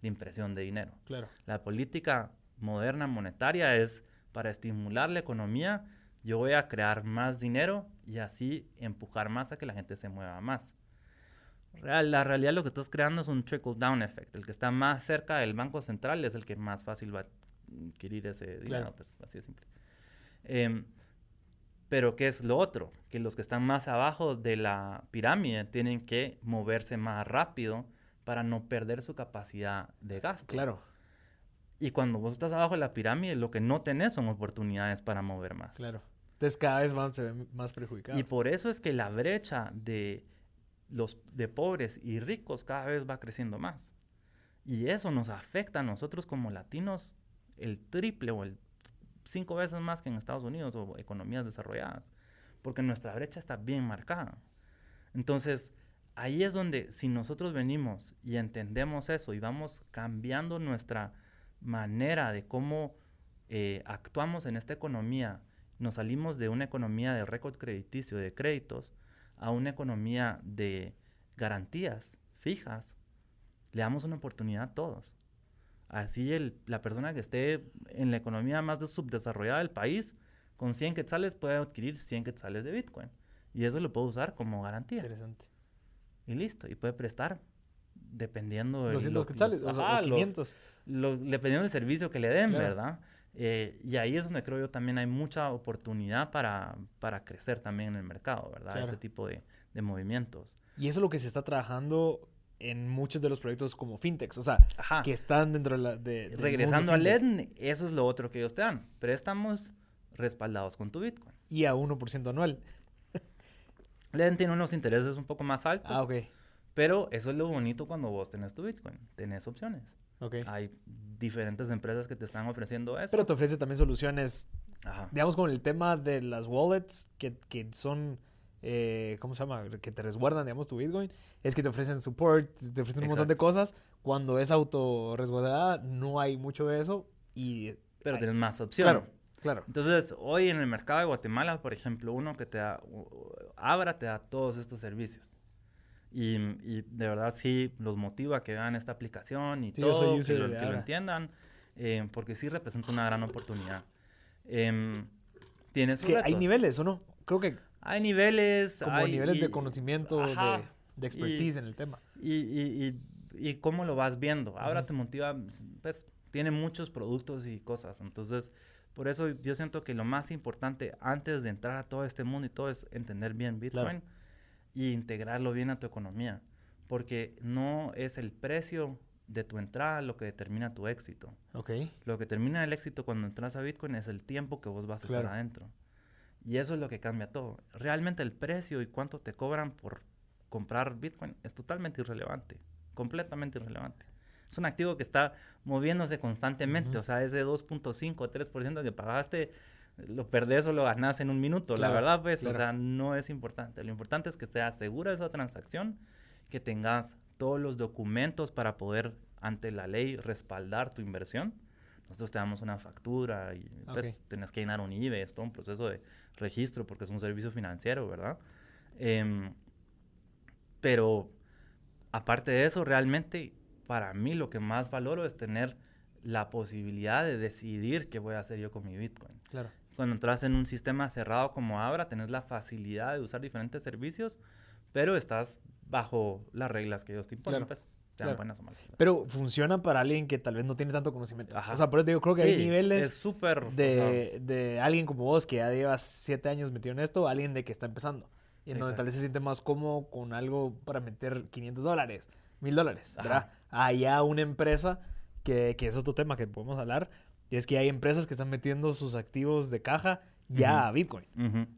la impresión de dinero. Claro. La política moderna monetaria es para estimular la economía, yo voy a crear más dinero y así empujar más a que la gente se mueva más. Real- la realidad lo que estás creando es un trickle down effect. El que está más cerca del banco central es el que más fácil va a adquirir ese dinero, Claro. pues así de simple. Em, pero ¿qué es lo otro? Que los que están más abajo de la pirámide tienen que moverse más rápido para no perder su capacidad de gasto. Claro. Y cuando vos estás abajo de la pirámide, lo que no tenés son oportunidades para mover más. Claro. Entonces cada vez van, se ven más perjudicados. Y por eso es que la brecha de los de pobres y ricos cada vez va creciendo más. Y eso nos afecta a nosotros como latinos el triple o el cinco veces más que en Estados Unidos o economías desarrolladas. porque nuestra brecha está bien marcada. Entonces, ahí es donde si nosotros venimos y entendemos eso y vamos cambiando nuestra manera de cómo eh, actuamos en esta economía, nos salimos de una economía de récord crediticio, de créditos, a una economía de garantías fijas, le damos una oportunidad a todos. Así la persona que esté en la economía más subdesarrollada del país, con 100 quetzales puede adquirir 100 quetzales de Bitcoin. Y eso lo puede usar como garantía. Interesante. Y listo. Y puede prestar dependiendo de 200 quetzales o, 500. dependiendo del servicio que le den, ¿verdad? Eh, y ahí es donde creo yo también hay mucha oportunidad para, para crecer también en el mercado, ¿verdad? Ese tipo de, de, movimientos. Y eso es lo que se está trabajando en muchos de los proyectos como fintechs, o sea, que están dentro de la... De, Regresando a LED, eso es lo otro que ellos te dan. Préstamos respaldados con tu Bitcoin. Y a 1% anual. LED tiene unos intereses un poco más altos. Ah, ok. Pero eso es lo bonito cuando vos tenés tu Bitcoin. Tenés opciones. Ok. Hay diferentes empresas que te están ofreciendo eso. Pero te ofrece también soluciones, digamos, con el tema de las wallets que, que son eh, ¿cómo se llama? Que te resguardan, digamos, tu Bitcoin, es que te ofrecen support, te ofrecen un montón de cosas. Cuando es auto resguardada, no hay mucho de eso y... Pero tienes más opciones. Claro, claro. Entonces, hoy en el mercado de Guatemala, por ejemplo, uno que te da, Abra te da todos estos servicios. Y, y, de verdad sí los motiva a que vean esta aplicación y todo, que, lo, que lo, entiendan, eh, porque sí representa una gran oportunidad. Eh, tienes que hay niveles, ¿o no? Creo que hay niveles. Como hay, niveles de conocimiento, de, de, expertise en el tema. Y, y, y, cómo lo vas viendo. Ahora te motiva, pues, tiene muchos productos y cosas. Entonces, por eso yo siento que lo más importante antes de entrar a todo este mundo y todo es entender bien Bitcoin y integrarlo bien a tu economía. Porque no es el precio de tu entrada lo que determina tu éxito. Okay. Lo que determina el éxito cuando entras a Bitcoin es el tiempo que vos vas a estar adentro. Y eso es lo que cambia todo. Realmente el precio y cuánto te cobran por comprar Bitcoin es totalmente irrelevante, completamente irrelevante. Es un activo que está moviéndose constantemente, o sea, ese 2.5 o 3% que pagaste, lo perdés o lo ganás en un minuto. la verdad, pues, o sea, no es importante. Lo importante es que sea segura esa transacción, que tengas todos los documentos para poder, ante la ley, respaldar tu inversión nosotros te damos una factura y pues tenés que llenar un IBE, es todo un proceso de registro porque es un servicio financiero, ¿verdad? Em, pero aparte de eso, realmente para mí lo que más valoro es tener la posibilidad de decidir qué voy a hacer yo con mi Bitcoin. Claro. Cuando entras en un sistema cerrado como Abra, tenés la facilidad de usar diferentes servicios, pero estás bajo las reglas que ellos te imponen. Pues. Pero funciona para alguien que tal vez no tiene tanto conocimiento. O sea, por eso digo, creo que hay niveles es súper, de, de, alguien como vos que ya llevas siete años metido en esto, alguien de que está empezando. Y en donde tal vez se siente más cómodo con algo para meter 500 dólares, 1000 dólares, ¿verdad? Allá una empresa, que, que es otro tema que podemos hablar, y es que hay empresas que están metiendo sus activos de caja ya a Bitcoin,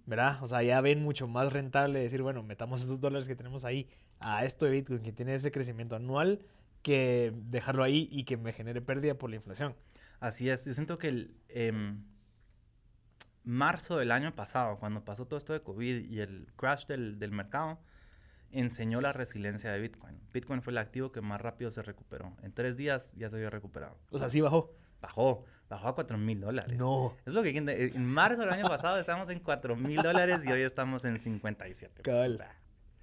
¿verdad? O sea, ya ven mucho más rentable decir, bueno, metamos esos dólares que tenemos ahí a esto de Bitcoin, que tiene ese crecimiento anual, que dejarlo ahí y que me genere pérdida por la inflación. Así es, yo siento que el em, marzo del año pasado, cuando pasó todo esto de COVID y el crash del, del mercado, enseñó la resiliencia de Bitcoin. Bitcoin fue el activo que más rápido se recuperó. En tres días ya se había recuperado. O sea, sí bajó. Bajó, bajó a 4 mil dólares. No. Es lo que en marzo del año pasado estábamos en 4 mil dólares y hoy estamos en 57.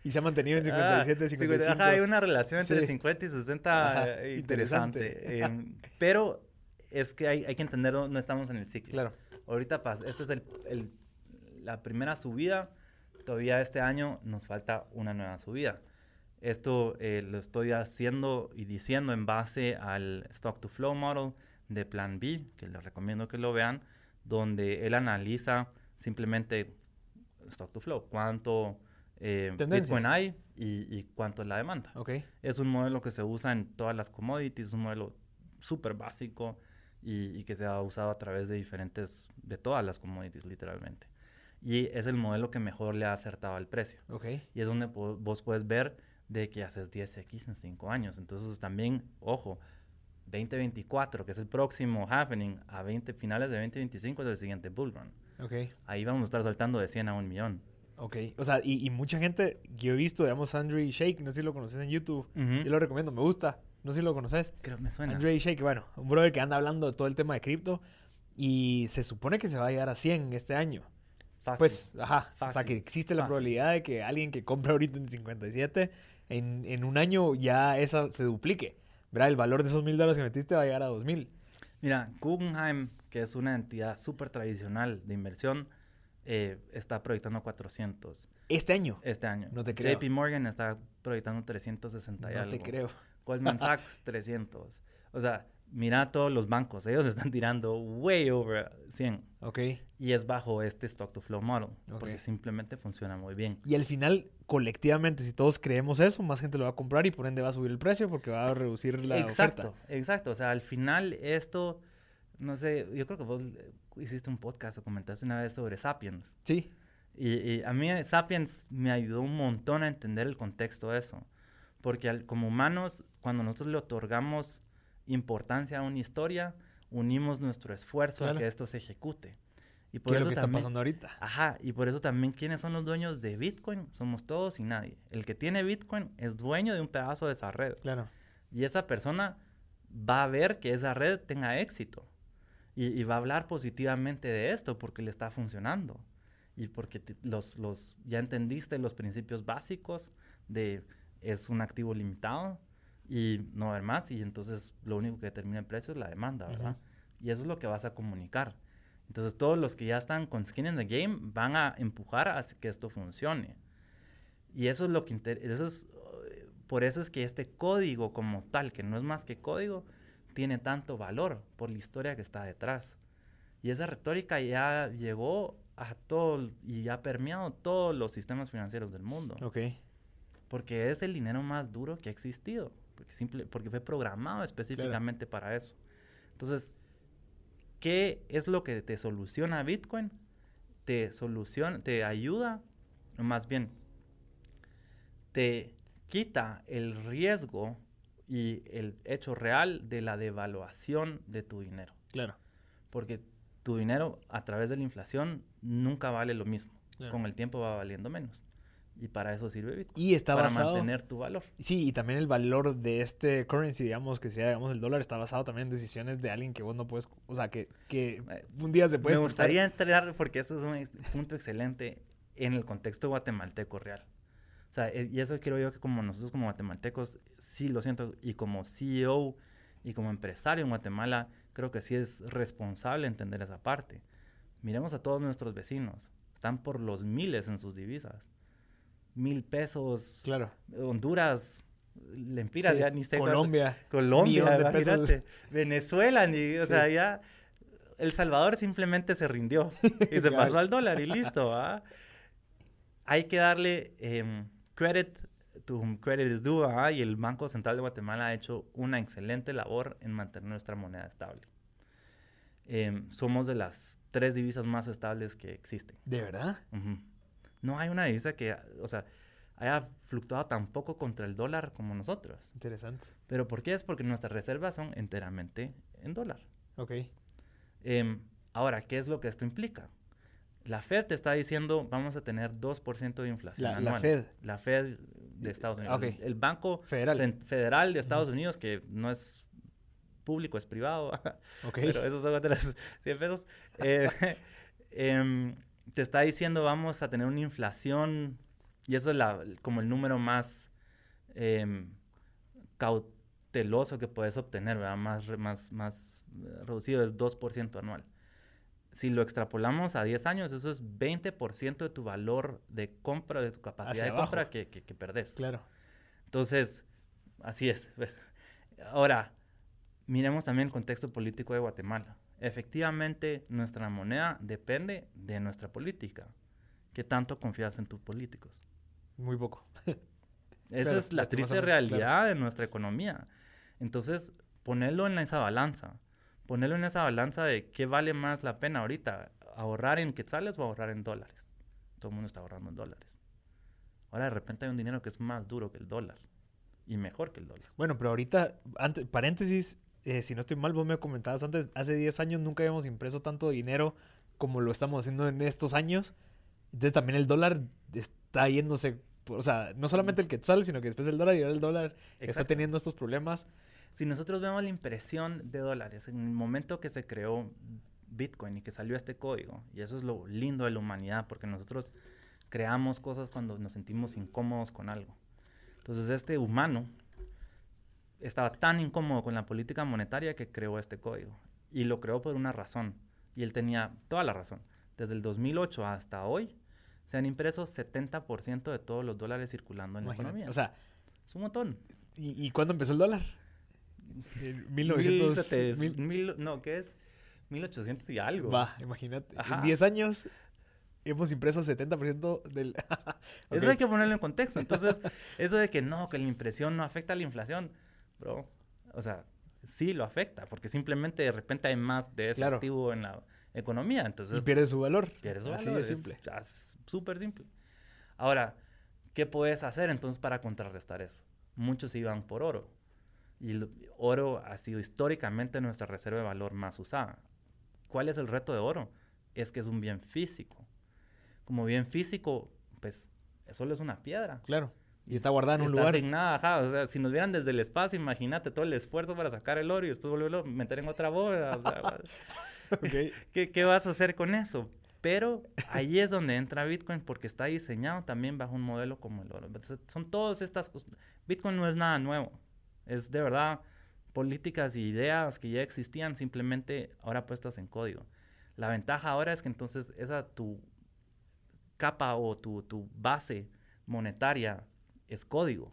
Y se ha mantenido en 57, 55. Ah, hay una relación entre 50 y 60 interesante. Em, pero es que hay, hay, que entender no estamos en el ciclo. Claro. Ahorita pasa, esta es el, el, la primera subida. Todavía este año nos falta una nueva subida. Esto eh, lo estoy haciendo y diciendo en base al Stock to Flow Model de Plan B, que les recomiendo que lo vean, donde él analiza simplemente Stock to Flow, cuánto eh, Bitcoin hay y, cuánto es la demanda. Okay. Es un modelo que se usa en todas las commodities, es un modelo súper básico y, que se ha usado a través de diferentes, de todas las commodities literalmente. Y es el modelo que mejor le ha acertado al precio. Okay. Y es donde vos puedes ver de que haces 10x en 5 años. Entonces también, ojo, 2024, que es el próximo happening, a 20 finales de 2025 es el siguiente bull run. Okay. Ahí vamos a estar saltando de 100 a un millón. Ok. O sea, y, y mucha gente, yo he visto, digamos, Andre Shake, no sé si lo conoces en YouTube. Yo lo recomiendo, me gusta. No sé si lo conoces. Creo que me suena. Andre Shake, bueno, un brother que anda hablando de todo el tema de cripto. Y se supone que se va a llegar a 100 este año. Fácil. Pues, ajá. O sea, Fácil, que existe la fácil. probabilidad de que alguien que compra ahorita en 57, en, en un año ya esa se duplique. ¿Verdad? El valor de esos mil dólares que metiste va a llegar a dos mil. Mira, Guggenheim, que es una entidad súper tradicional de inversión, eh, está proyectando 400 Este año. este año. No te creo. JP Morgan está proyectando 360 y No algo. te creo. Goldman Sachs 300. O sea, mira todos los bancos, ellos están tirando way over 100 Ok. y es bajo este stock to flow model, Ok. porque simplemente funciona muy bien. Y al final, colectivamente, si todos creemos eso, más gente lo va a comprar y por ende va a subir el precio porque va a reducir la exacto, oferta. exacto. O sea, al final esto, no sé, yo creo que vos hiciste un podcast o comentaste una vez sobre Sapiens. Sí. Y, y a mí Sapiens me ayudó un montón a entender el contexto de eso. Porque al- como humanos, cuando nosotros le otorgamos importancia a una historia, unimos nuestro esfuerzo Claro. a que esto se ejecute. Y ¿Qué por es eso lo que está también, pasando ahorita? Ajá, y por eso también, ¿quiénes son los dueños de Bitcoin? Somos todos y nadie. El que tiene Bitcoin es dueño de un pedazo de esa red. Claro. Y esa persona va a ver que esa red tenga éxito. Y, y va a hablar positivamente de esto porque le está funcionando. Y porque te- los, los, ya entendiste los principios básicos de es un activo limitado y no va a haber más. Y entonces lo único que determina el precio es la demanda, ¿verdad? Y eso es lo que vas a comunicar. Entonces todos los que ya están con skin in the game van a empujar a que esto funcione. Y eso es lo que eso es, eh, por eso es que este código como tal, que no es más que código, tiene tanto valor por la historia que está detrás. Y esa retórica ya llegó a todo y ha permeado todos los sistemas financieros del mundo. Ok. Porque es el dinero más duro que ha existido. Porque, simple, porque fue programado específicamente para eso. Entonces, ¿qué es lo que te soluciona Bitcoin? Te soluciona, te ayuda, o más bien, te quita el riesgo y el hecho real de la devaluación de tu dinero. Claro. Porque tu dinero a través de la inflación nunca vale lo mismo. Claro. Con el tiempo va valiendo menos. Y para eso sirve Bitcoin. Y está para basado... mantener tu valor. Sí, y también el valor de este currency, digamos, que sería, digamos, el dólar, está basado también en decisiones de alguien que vos no puedes... O sea, que, que Eh, un día se puede... Me gustaría entrar, porque eso es un ex- punto excelente, en el contexto guatemalteco real. O sea, eh, y eso quiero yo que como nosotros como guatemaltecos, sí lo siento, y como CEO y como empresario en Guatemala, creo que sí es responsable entender esa parte. Miremos a todos nuestros vecinos, están por los miles en sus divisas. Mil pesos, Claro. Honduras, Lempiras, Sí, ya ni sé cuánto- Colombia. Colombia, de pesos. Venezuela, ni, o Sí. sea, ya El Salvador simplemente se rindió y se pasó al dólar y listo, ¿ah? Hay que darle em, credit to whom credit is due, ¿ah? Y el Banco Central de Guatemala ha hecho una excelente labor en mantener nuestra moneda estable. Em, somos de las tres divisas más estables que existen. ¿De verdad? Ujú. No hay una divisa que, o sea, haya fluctuado tan poco contra el dólar como nosotros. Interesante. ¿Pero por qué? Es porque nuestras reservas son enteramente en dólar. Ok. Em, ahora, ¿qué es lo que esto implica? La Fed te está diciendo vamos a tener 2% de inflación La- la anual. Fed. La Fed de Estados Unidos. El, el Banco Federal. Federal de Estados Unidos, que no es público, es privado, Ok. pero esos son otros 100 pesos. Eh, em, te está diciendo vamos a tener una inflación, y eso es la, como el número más em, cauteloso que puedes obtener, ¿verdad? Más, más, más eh, reducido, es 2% anual. Si lo extrapolamos a 10 años, eso es 20% de tu valor de compra, de tu capacidad Hacia de abajo. compra que, que, que perdés. Claro. Entonces, así es. pues. Ahora, miremos también el contexto político de Guatemala. Efectivamente, nuestra moneda depende de nuestra política. ¿Qué tanto confías en tus políticos? Muy poco. Esa Claro, es la triste lastimosamente, realidad claro. de nuestra economía. Entonces, ponerlo en esa balanza. Ponerlo en esa balanza de qué vale más la pena ahorita, ahorrar en quetzales o ahorrar en dólares. Todo el mundo está ahorrando en dólares. Ahora de repente hay un dinero que es más duro que el dólar y mejor que el dólar. Bueno, pero ahorita, antes, paréntesis, eh, si no estoy mal, vos me comentabas antes, hace 10 años nunca habíamos impreso tanto dinero como lo estamos haciendo en estos años. Entonces también el dólar está yéndose, o sea, no solamente el quetzal, sino que después el dólar y ahora el dólar está Exacto. teniendo estos problemas. Si nosotros vemos la impresión de dólares en el momento que se creó Bitcoin y que salió este código, y eso es lo lindo de la humanidad, porque nosotros creamos cosas cuando nos sentimos incómodos con algo. Entonces este humano estaba tan incómodo con la política monetaria que creó este código. Y lo creó por una razón. Y él tenía toda la razón. Desde el 2008 hasta hoy se han impreso 70% de todos los dólares circulando en Imagínate. la economía. O sea, es un montón. ¿y, y cuándo empezó el dólar? En 1900. 1700, mil- mil- no, ¿qué es? 1800 y algo. Va, imagínate. Ajá. En 10 años hemos impreso 70% del... Eso hay que ponerlo en contexto. Entonces, eso de que no, que la impresión no afecta a la inflación, bro, o sea, sí lo afecta, porque simplemente de repente hay más de ese Claro. activo en la economía, Y entonces pierde su valor. pierdes su Así valor, de es simple. es súper simple. Ahora, ¿qué puedes hacer entonces para contrarrestar eso? Muchos iban por oro. Y el oro ha sido históricamente nuestra reserva de valor más usada. ¿Cuál es el reto de oro? Es que es un bien físico. Como bien físico, pues solo es una piedra. Claro. Y está guardada en un Está lugar. asignada, ajá, o sea, si nos vieran desde el espacio, imagínate todo el esfuerzo para sacar el oro y después volverlo a meter en otra bóveda. o sea, Ok. ¿Qué, qué vas a hacer con eso? Pero ahí es donde entra Bitcoin porque está diseñado también bajo un modelo como el oro. Entonces, son todas estas cosas. Bitcoin no es nada nuevo. Es de verdad políticas y ideas que ya existían simplemente ahora puestas en código. La ventaja ahora es que entonces esa tu capa o tu, tu base monetaria es código.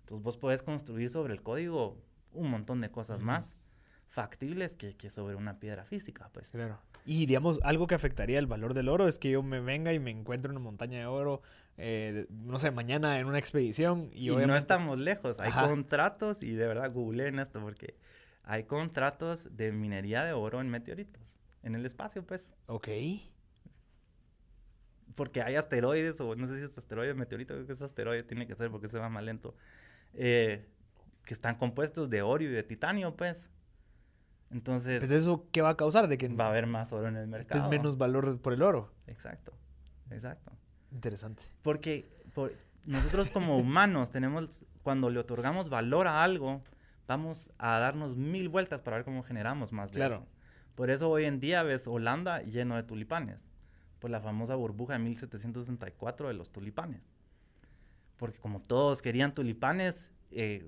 Entonces vos podés construir sobre el código un montón de cosas más factibles que, que sobre una piedra física, pues. Claro. Y digamos, algo que afectaría el valor del oro es que yo me venga y me encuentre una montaña de oro, eh, no sé, mañana en una expedición y, Y, no estamos lejos. Hay Ajá. contratos, y de verdad googleen esto porque hay contratos de minería de oro en meteoritos. En el espacio, pues. Ok. Porque hay asteroides, o no sé si es asteroide meteorito, creo que es asteroide, tiene que ser porque se va más lento. eh, que están compuestos de oro y de titanio, pues. Entonces, Pues eso, ¿qué va a causar? De que va a haber más oro en el es mercado. menos valor por el oro. Exacto, exacto. Interesante. Porque por- nosotros como humanos tenemos, cuando le otorgamos valor a algo, vamos a darnos mil vueltas para ver cómo generamos más de Claro. eso. Por eso hoy en día ves Holanda lleno de tulipanes, por la famosa burbuja de 1764 de los tulipanes. Porque como todos querían tulipanes, eh,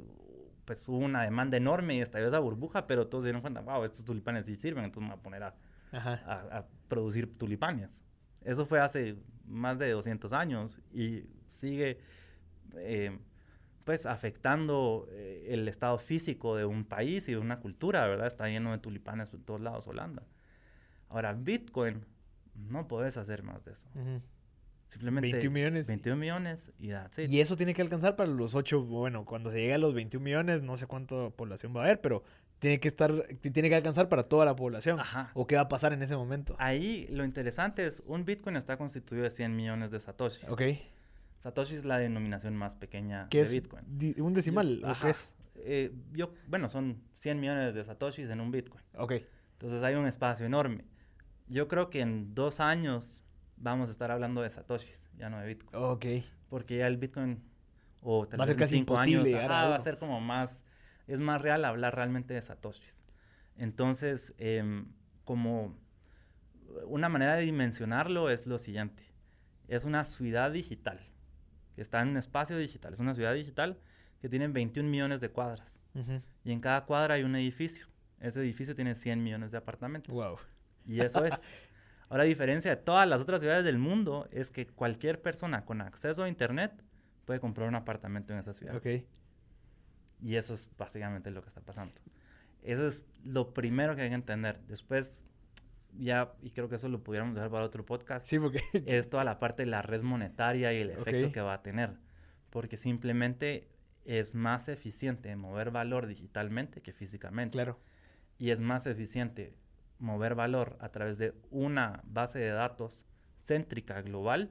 pues hubo una demanda enorme y estalló esa burbuja, pero todos se dieron cuenta, wow, estos tulipanes sí sirven, entonces me voy a poner a, Ajá. a, a producir tulipanes. Eso fue hace más de 200 años y sigue eh, pues afectando eh, el estado físico de un país y de una cultura, ¿verdad? Está lleno de tulipanes por todos lados Holanda. Ahora, Bitcoin, no puedes hacer más de eso. Ujú. Simplemente 21 millones. 21 millones y that's it. Y eso tiene que alcanzar para los 8, bueno, cuando se llegue a los 21 millones, no sé cuánta población va a haber, pero tiene que estar, tiene que alcanzar para toda la población. Ajá. ¿O qué va a pasar en ese momento? Ahí lo interesante es, un Bitcoin está constituido de 100 millones de satoshis. Ok. Satoshi es la denominación más pequeña ¿Qué de es Bitcoin. un decimal? ¿O Ajá. qué es? Eh, yo, bueno, son 100 millones de satoshis en un Bitcoin. Ok. Entonces hay un espacio enorme. Yo creo que en dos años vamos a estar hablando de satoshis, ya no de Bitcoin. Ok. Porque ya el Bitcoin, o tal Va a vez ser en casi cinco imposible años, ajá, va a ser como más, es más real hablar realmente de satoshis. Entonces, em, como una manera de dimensionarlo es lo siguiente. Es una ciudad digital, que está en un espacio digital. Es una ciudad digital que tiene 21 millones de cuadras. Y en cada cuadra hay un edificio. Ese edificio tiene 100 millones de apartamentos. Wow. Y eso es. Ahora, a diferencia de todas las otras ciudades del mundo, es que cualquier persona con acceso a Internet puede comprar un apartamento en esa ciudad. Ok. Y eso es básicamente lo que está pasando. Eso es lo primero que hay que entender. Después, ya, y creo que eso lo pudiéramos dejar para otro podcast, Sí, porque... es toda la parte de la red monetaria y el efecto Ok. que va a tener. Porque simplemente es más eficiente mover valor digitalmente que físicamente. claro. Y es más eficiente mover valor a través de una base de datos céntrica global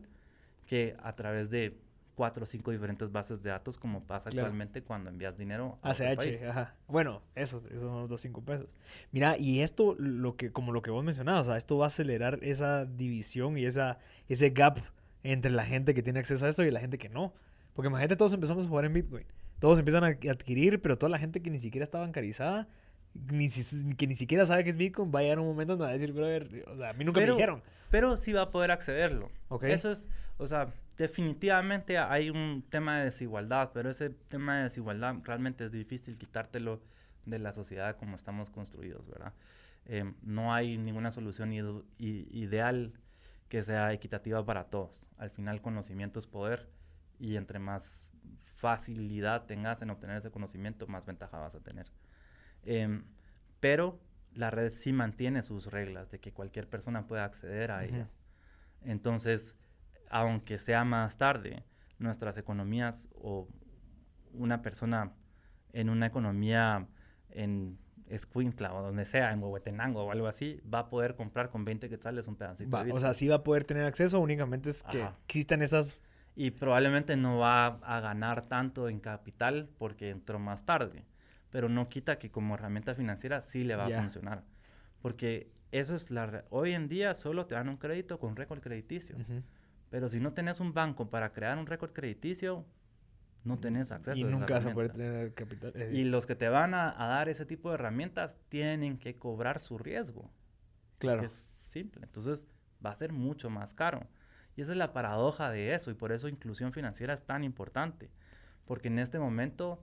que a través de cuatro o cinco diferentes bases de datos como pasa actualmente cuando envías dinero a ACH, ajá. Bueno, esos, esos son los cinco pesos. Mira, y esto, lo que, como lo que vos mencionabas, o sea, esto va a acelerar esa división y esa, ese gap entre la gente que tiene acceso a esto y la gente que no. Porque imagínate, todos empezamos a jugar en Bitcoin. Todos empiezan a adquirir, pero toda la gente que ni siquiera está bancarizada, ni que ni siquiera sabe que es Bitcoin, va a llegar un momento donde va a decir, brother, o sea, a mí nunca me dijeron. Pero sí va a poder accederlo. Eso es, o sea, definitivamente hay un tema de desigualdad, pero ese tema de desigualdad realmente es difícil quitártelo de la sociedad como estamos construidos, ¿verdad? Eh, no hay ninguna solución ideal que sea equitativa para todos. Al final, conocimiento es poder y entre más facilidad tengas en obtener ese conocimiento, más ventaja vas a tener. Em, pero la red sí mantiene sus reglas de que cualquier persona pueda acceder a ella. Entonces, aunque sea más tarde, nuestras economías o una persona en una economía en Escuintla o donde sea, en Huehuetenango o algo así, va a poder comprar con 20 quetzales un pedacito O sea, sí va a poder tener acceso, únicamente es que existen esas... Y probablemente no va a ganar tanto en capital porque entró más tarde, pero no quita que como herramienta financiera sí le va a funcionar. Porque eso es la... Hoy en día solo te dan un crédito con récord crediticio. Pero si no tenés un banco para crear un récord crediticio, no tenés acceso y a nunca vas a poder tener capital. Eh. Y los que te van a, dar ese tipo de herramientas tienen que cobrar su riesgo. Claro. Es simple. Entonces va a ser mucho más caro. Y esa es la paradoja de eso. Y por eso inclusión financiera es tan importante. Porque en este momento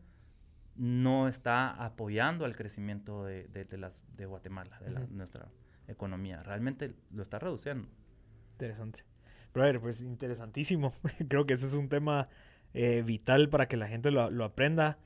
no está apoyando al crecimiento de, de, las, de Guatemala, de nuestra economía. Realmente lo está reduciendo. Interesante. Pero a ver, pues interesantísimo. Creo que ese es un tema eh, vital para que la gente lo, lo aprenda.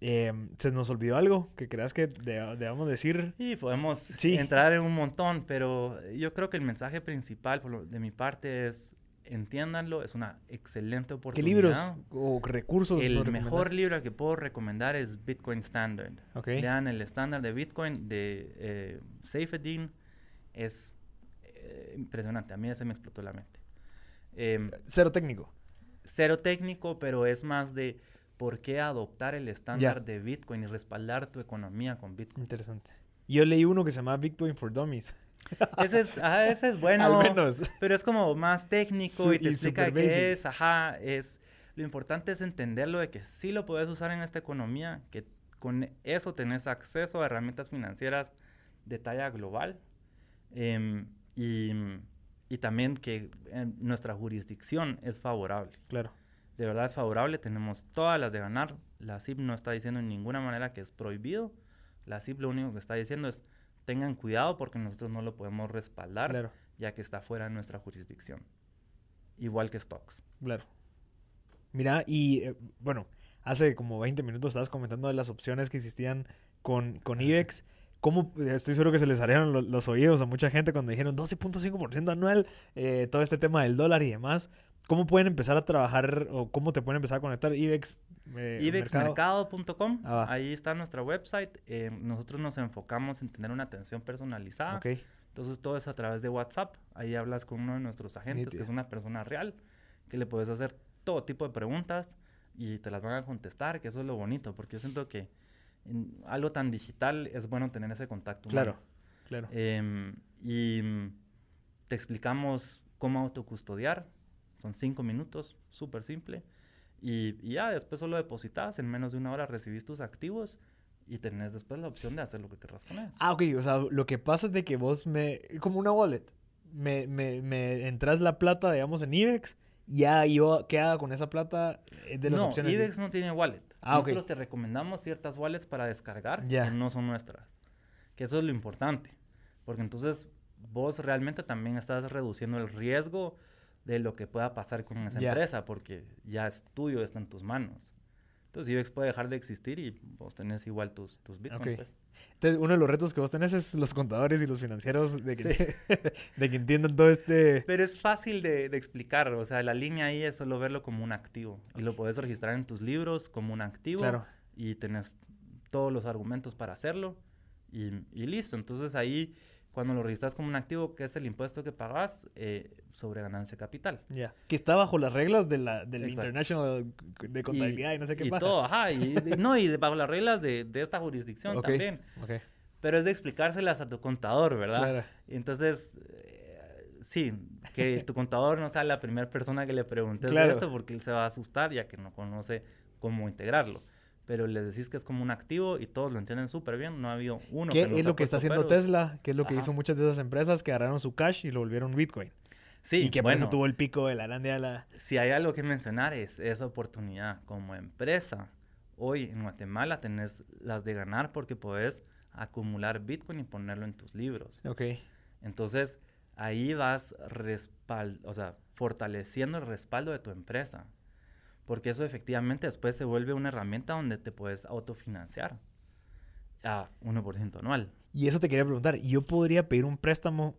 Eh, ¿Se nos olvidó algo que creas que debamos decir? Sí, podemos entrar en un montón, pero yo creo que el mensaje principal de mi parte es entiéndanlo, es una excelente oportunidad. ¿Qué libros o recursos? El mejor libro que puedo recomendar es Bitcoin Standard. Okay. Vean el estándar de Bitcoin de eh, Saifedean, es eh, impresionante, a mí ese me explotó la mente. Em, Cero técnico cero técnico, pero es más de por qué adoptar el estándar de Bitcoin y respaldar tu economía con Bitcoin. Interesante. Yo leí uno que se llama Bitcoin for Dummies. Ese es, ajá, ese es bueno. Al menos. Pero es como más técnico y te explica qué es, ajá, es... Lo importante es entenderlo de que sí lo puedes usar en esta economía, que con eso tenés acceso a herramientas financieras de talla global. Em, y y también que nuestra jurisdicción es favorable. Claro. De verdad es favorable, tenemos todas las de ganar. La CIP no está diciendo en ninguna manera que es prohibido. La CIP lo único que está diciendo es tengan cuidado porque nosotros no lo podemos respaldar ya que está fuera de nuestra jurisdicción. Igual que stocks. Claro. Mira, y eh, bueno, hace como 20 minutos estabas comentando de las opciones que existían con, con IBEX. ¿Cómo, estoy seguro que se les salieron los oídos a mucha gente cuando dijeron 12.5% anual, eh, todo este tema del dólar y demás? ¿Cómo pueden empezar a trabajar o cómo te pueden empezar a conectar IBEX? Eh, IBEXmercado.com, ah, ahí está nuestra website. Eh, nosotros nos enfocamos en tener una atención personalizada. Okay. Entonces todo es a través de WhatsApp. Ahí hablas con uno de nuestros agentes, que es una persona real, que le puedes hacer todo tipo de preguntas y te las van a contestar, que eso es lo bonito, porque yo siento que algo tan digital es bueno tener ese contacto. Claro, claro. Em, y te explicamos cómo autocustodiar. Son cinco minutos, súper simple. Y, ya después solo depositas, en menos de una hora recibís tus activos y tenés después la opción de hacer lo que querrás con ellos. Ah, ok. O sea, lo que pasa es de que vos me... Como una wallet. Me, me, me entras la plata, digamos, en IBEX ya yo, ¿qué haga con esa plata? de las no, opciones. IBEX no tiene wallet. Ah, Nosotros te recomendamos ciertas wallets para descargar que no son nuestras. Que eso es lo importante. Porque entonces vos realmente también estás reduciendo el riesgo de lo que pueda pasar con esa empresa, porque ya es tuyo, está en tus manos. Entonces IBEX puede dejar de existir y vos tenés igual tus, tus bitcoins. Pues. Entonces, uno de los retos que vos tenés es los contadores y los financieros de que, de que entiendan todo este... Pero es fácil de, de, explicar, o sea, la línea ahí es solo verlo como un activo. Y lo puedes registrar en tus libros como un activo. Claro. Y tenés todos los argumentos para hacerlo y, y listo. Entonces ahí cuando lo registras como un activo, que es el impuesto que pagas eh, sobre ganancia capital. Ya. Que está bajo las reglas de la, del Exacto. International de contabilidad y, no sé qué y pasa. todo, ajá, y, y- no, y bajo las reglas de, de esta jurisdicción también. ok, Pero es de explicárselas a tu contador, ¿verdad? Claro. Entonces, eh, sí, que tu contador no sea la primera persona que le preguntes Claro. de esto porque él se va a asustar ya que no conoce cómo integrarlo. Pero les decís que es como un activo y todos lo entienden súper bien. No ha habido uno ¿Qué que nos es lo que está haciendo peros. Tesla? ¿Qué es lo que Ajá. hizo muchas de esas empresas que agarraron su cash y lo volvieron Bitcoin? Sí, y que por bueno, eso tuvo el pico de la grande a la... si hay algo que mencionar es esa oportunidad como empresa. Hoy en Guatemala tenés las de ganar porque podés acumular Bitcoin y ponerlo en tus libros. Ok. Entonces, ahí vas respal o sea, fortaleciendo el respaldo de tu empresa. Porque eso efectivamente después se vuelve una herramienta donde te puedes autofinanciar a 1% anual. Y eso te quería preguntar. ¿Yo podría pedir un préstamo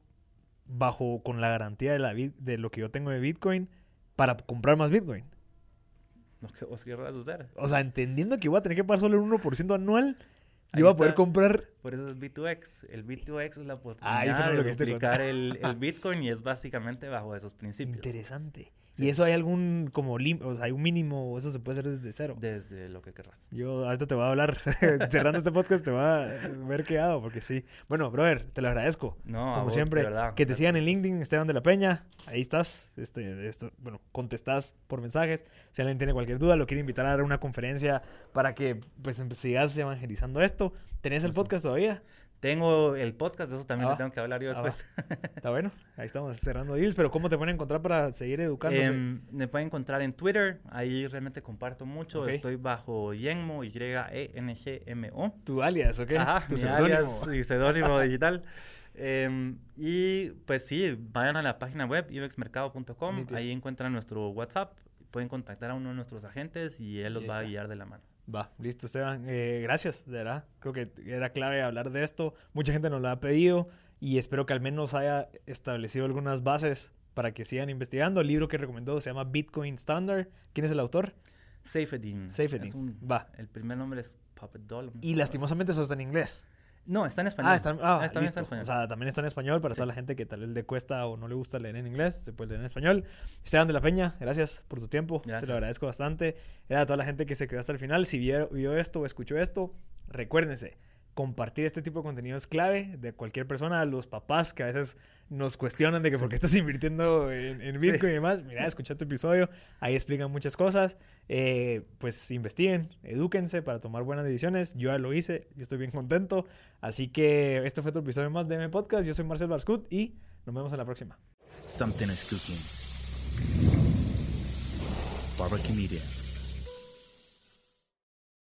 bajo con la garantía de, la, de lo que yo tengo de Bitcoin para comprar más Bitcoin? Lo que vos querrás hacer. O sea, entendiendo que voy a tener que pagar solo el 1% anual, Ahí yo voy a poder comprar... Por eso es B2X. El B2X es la oportunidad Ah, eso no de lo quisiste duplicar el, el Bitcoin y es básicamente bajo esos principios. Interesante. Sí. ¿Y eso hay algún como lim- o sea, hay un mínimo o eso se puede hacer desde cero? Desde lo que querrás. Yo ahorita te voy a hablar, cerrando este podcast te voy a ver qué hago, porque sí. Bueno, brother, te lo agradezco. No, a Como vos, siempre, de verdad. que te sigan en LinkedIn, Esteban de la Peña, ahí estás, este, esto, bueno, contestás por mensajes, si alguien tiene cualquier duda, lo quiere invitar a dar una conferencia para que, pues, empe- sigas evangelizando esto. ¿Tenés el podcast todavía? Tengo el podcast, de eso también Ah, le tengo que hablar yo ah, después. Está bueno, ahí estamos cerrando deals, pero ¿cómo te pueden encontrar para seguir educándose? Em, me pueden encontrar en Twitter, ahí realmente comparto mucho. Estoy bajo Yenmo, Y-E-N-G-M-O. tu alias, ¿ok? Ajá, tu mi seudónimo. alias y seudónimo digital. Em, y pues sí, vayan a la página web ibexmercado.com, ahí encuentran nuestro WhatsApp, pueden contactar a uno de nuestros agentes y él los va a guiar de la mano. Va, listo, Esteban. Eh, gracias, de verdad. Creo que era clave hablar de esto. Mucha gente nos lo ha pedido y espero que al menos haya establecido algunas bases para que sigan investigando. El libro que recomendó se llama Bitcoin Standard. ¿Quién es el autor? Es un- Va. El primer nombre es Puppet Doll. Y lastimosamente eso está en inglés. No, está en español. Ah, está, ah, está en español. O sea, también está en español para Sí. toda la gente que tal vez le cuesta o no le gusta leer en inglés. Se puede leer en español. Esteban de la Peña, gracias por tu tiempo. Te Gracias. lo agradezco bastante. Era a toda la gente que se quedó hasta el final. Si vio, vio esto o escuchó esto, recuérdense. Compartir este tipo de contenido es clave de cualquier persona, los papás que a veces nos cuestionan de que por qué estás invirtiendo en, en Bitcoin y demás. Mira, escucha tu episodio, ahí explican muchas cosas. Eh, pues investiguen, edúquense para tomar buenas decisiones. Yo ya lo hice, yo estoy bien contento. Así que este fue otro episodio más de M Podcast. Yo soy Marcel Barscut y nos vemos en la próxima. Something is cooking. Barbecue Media.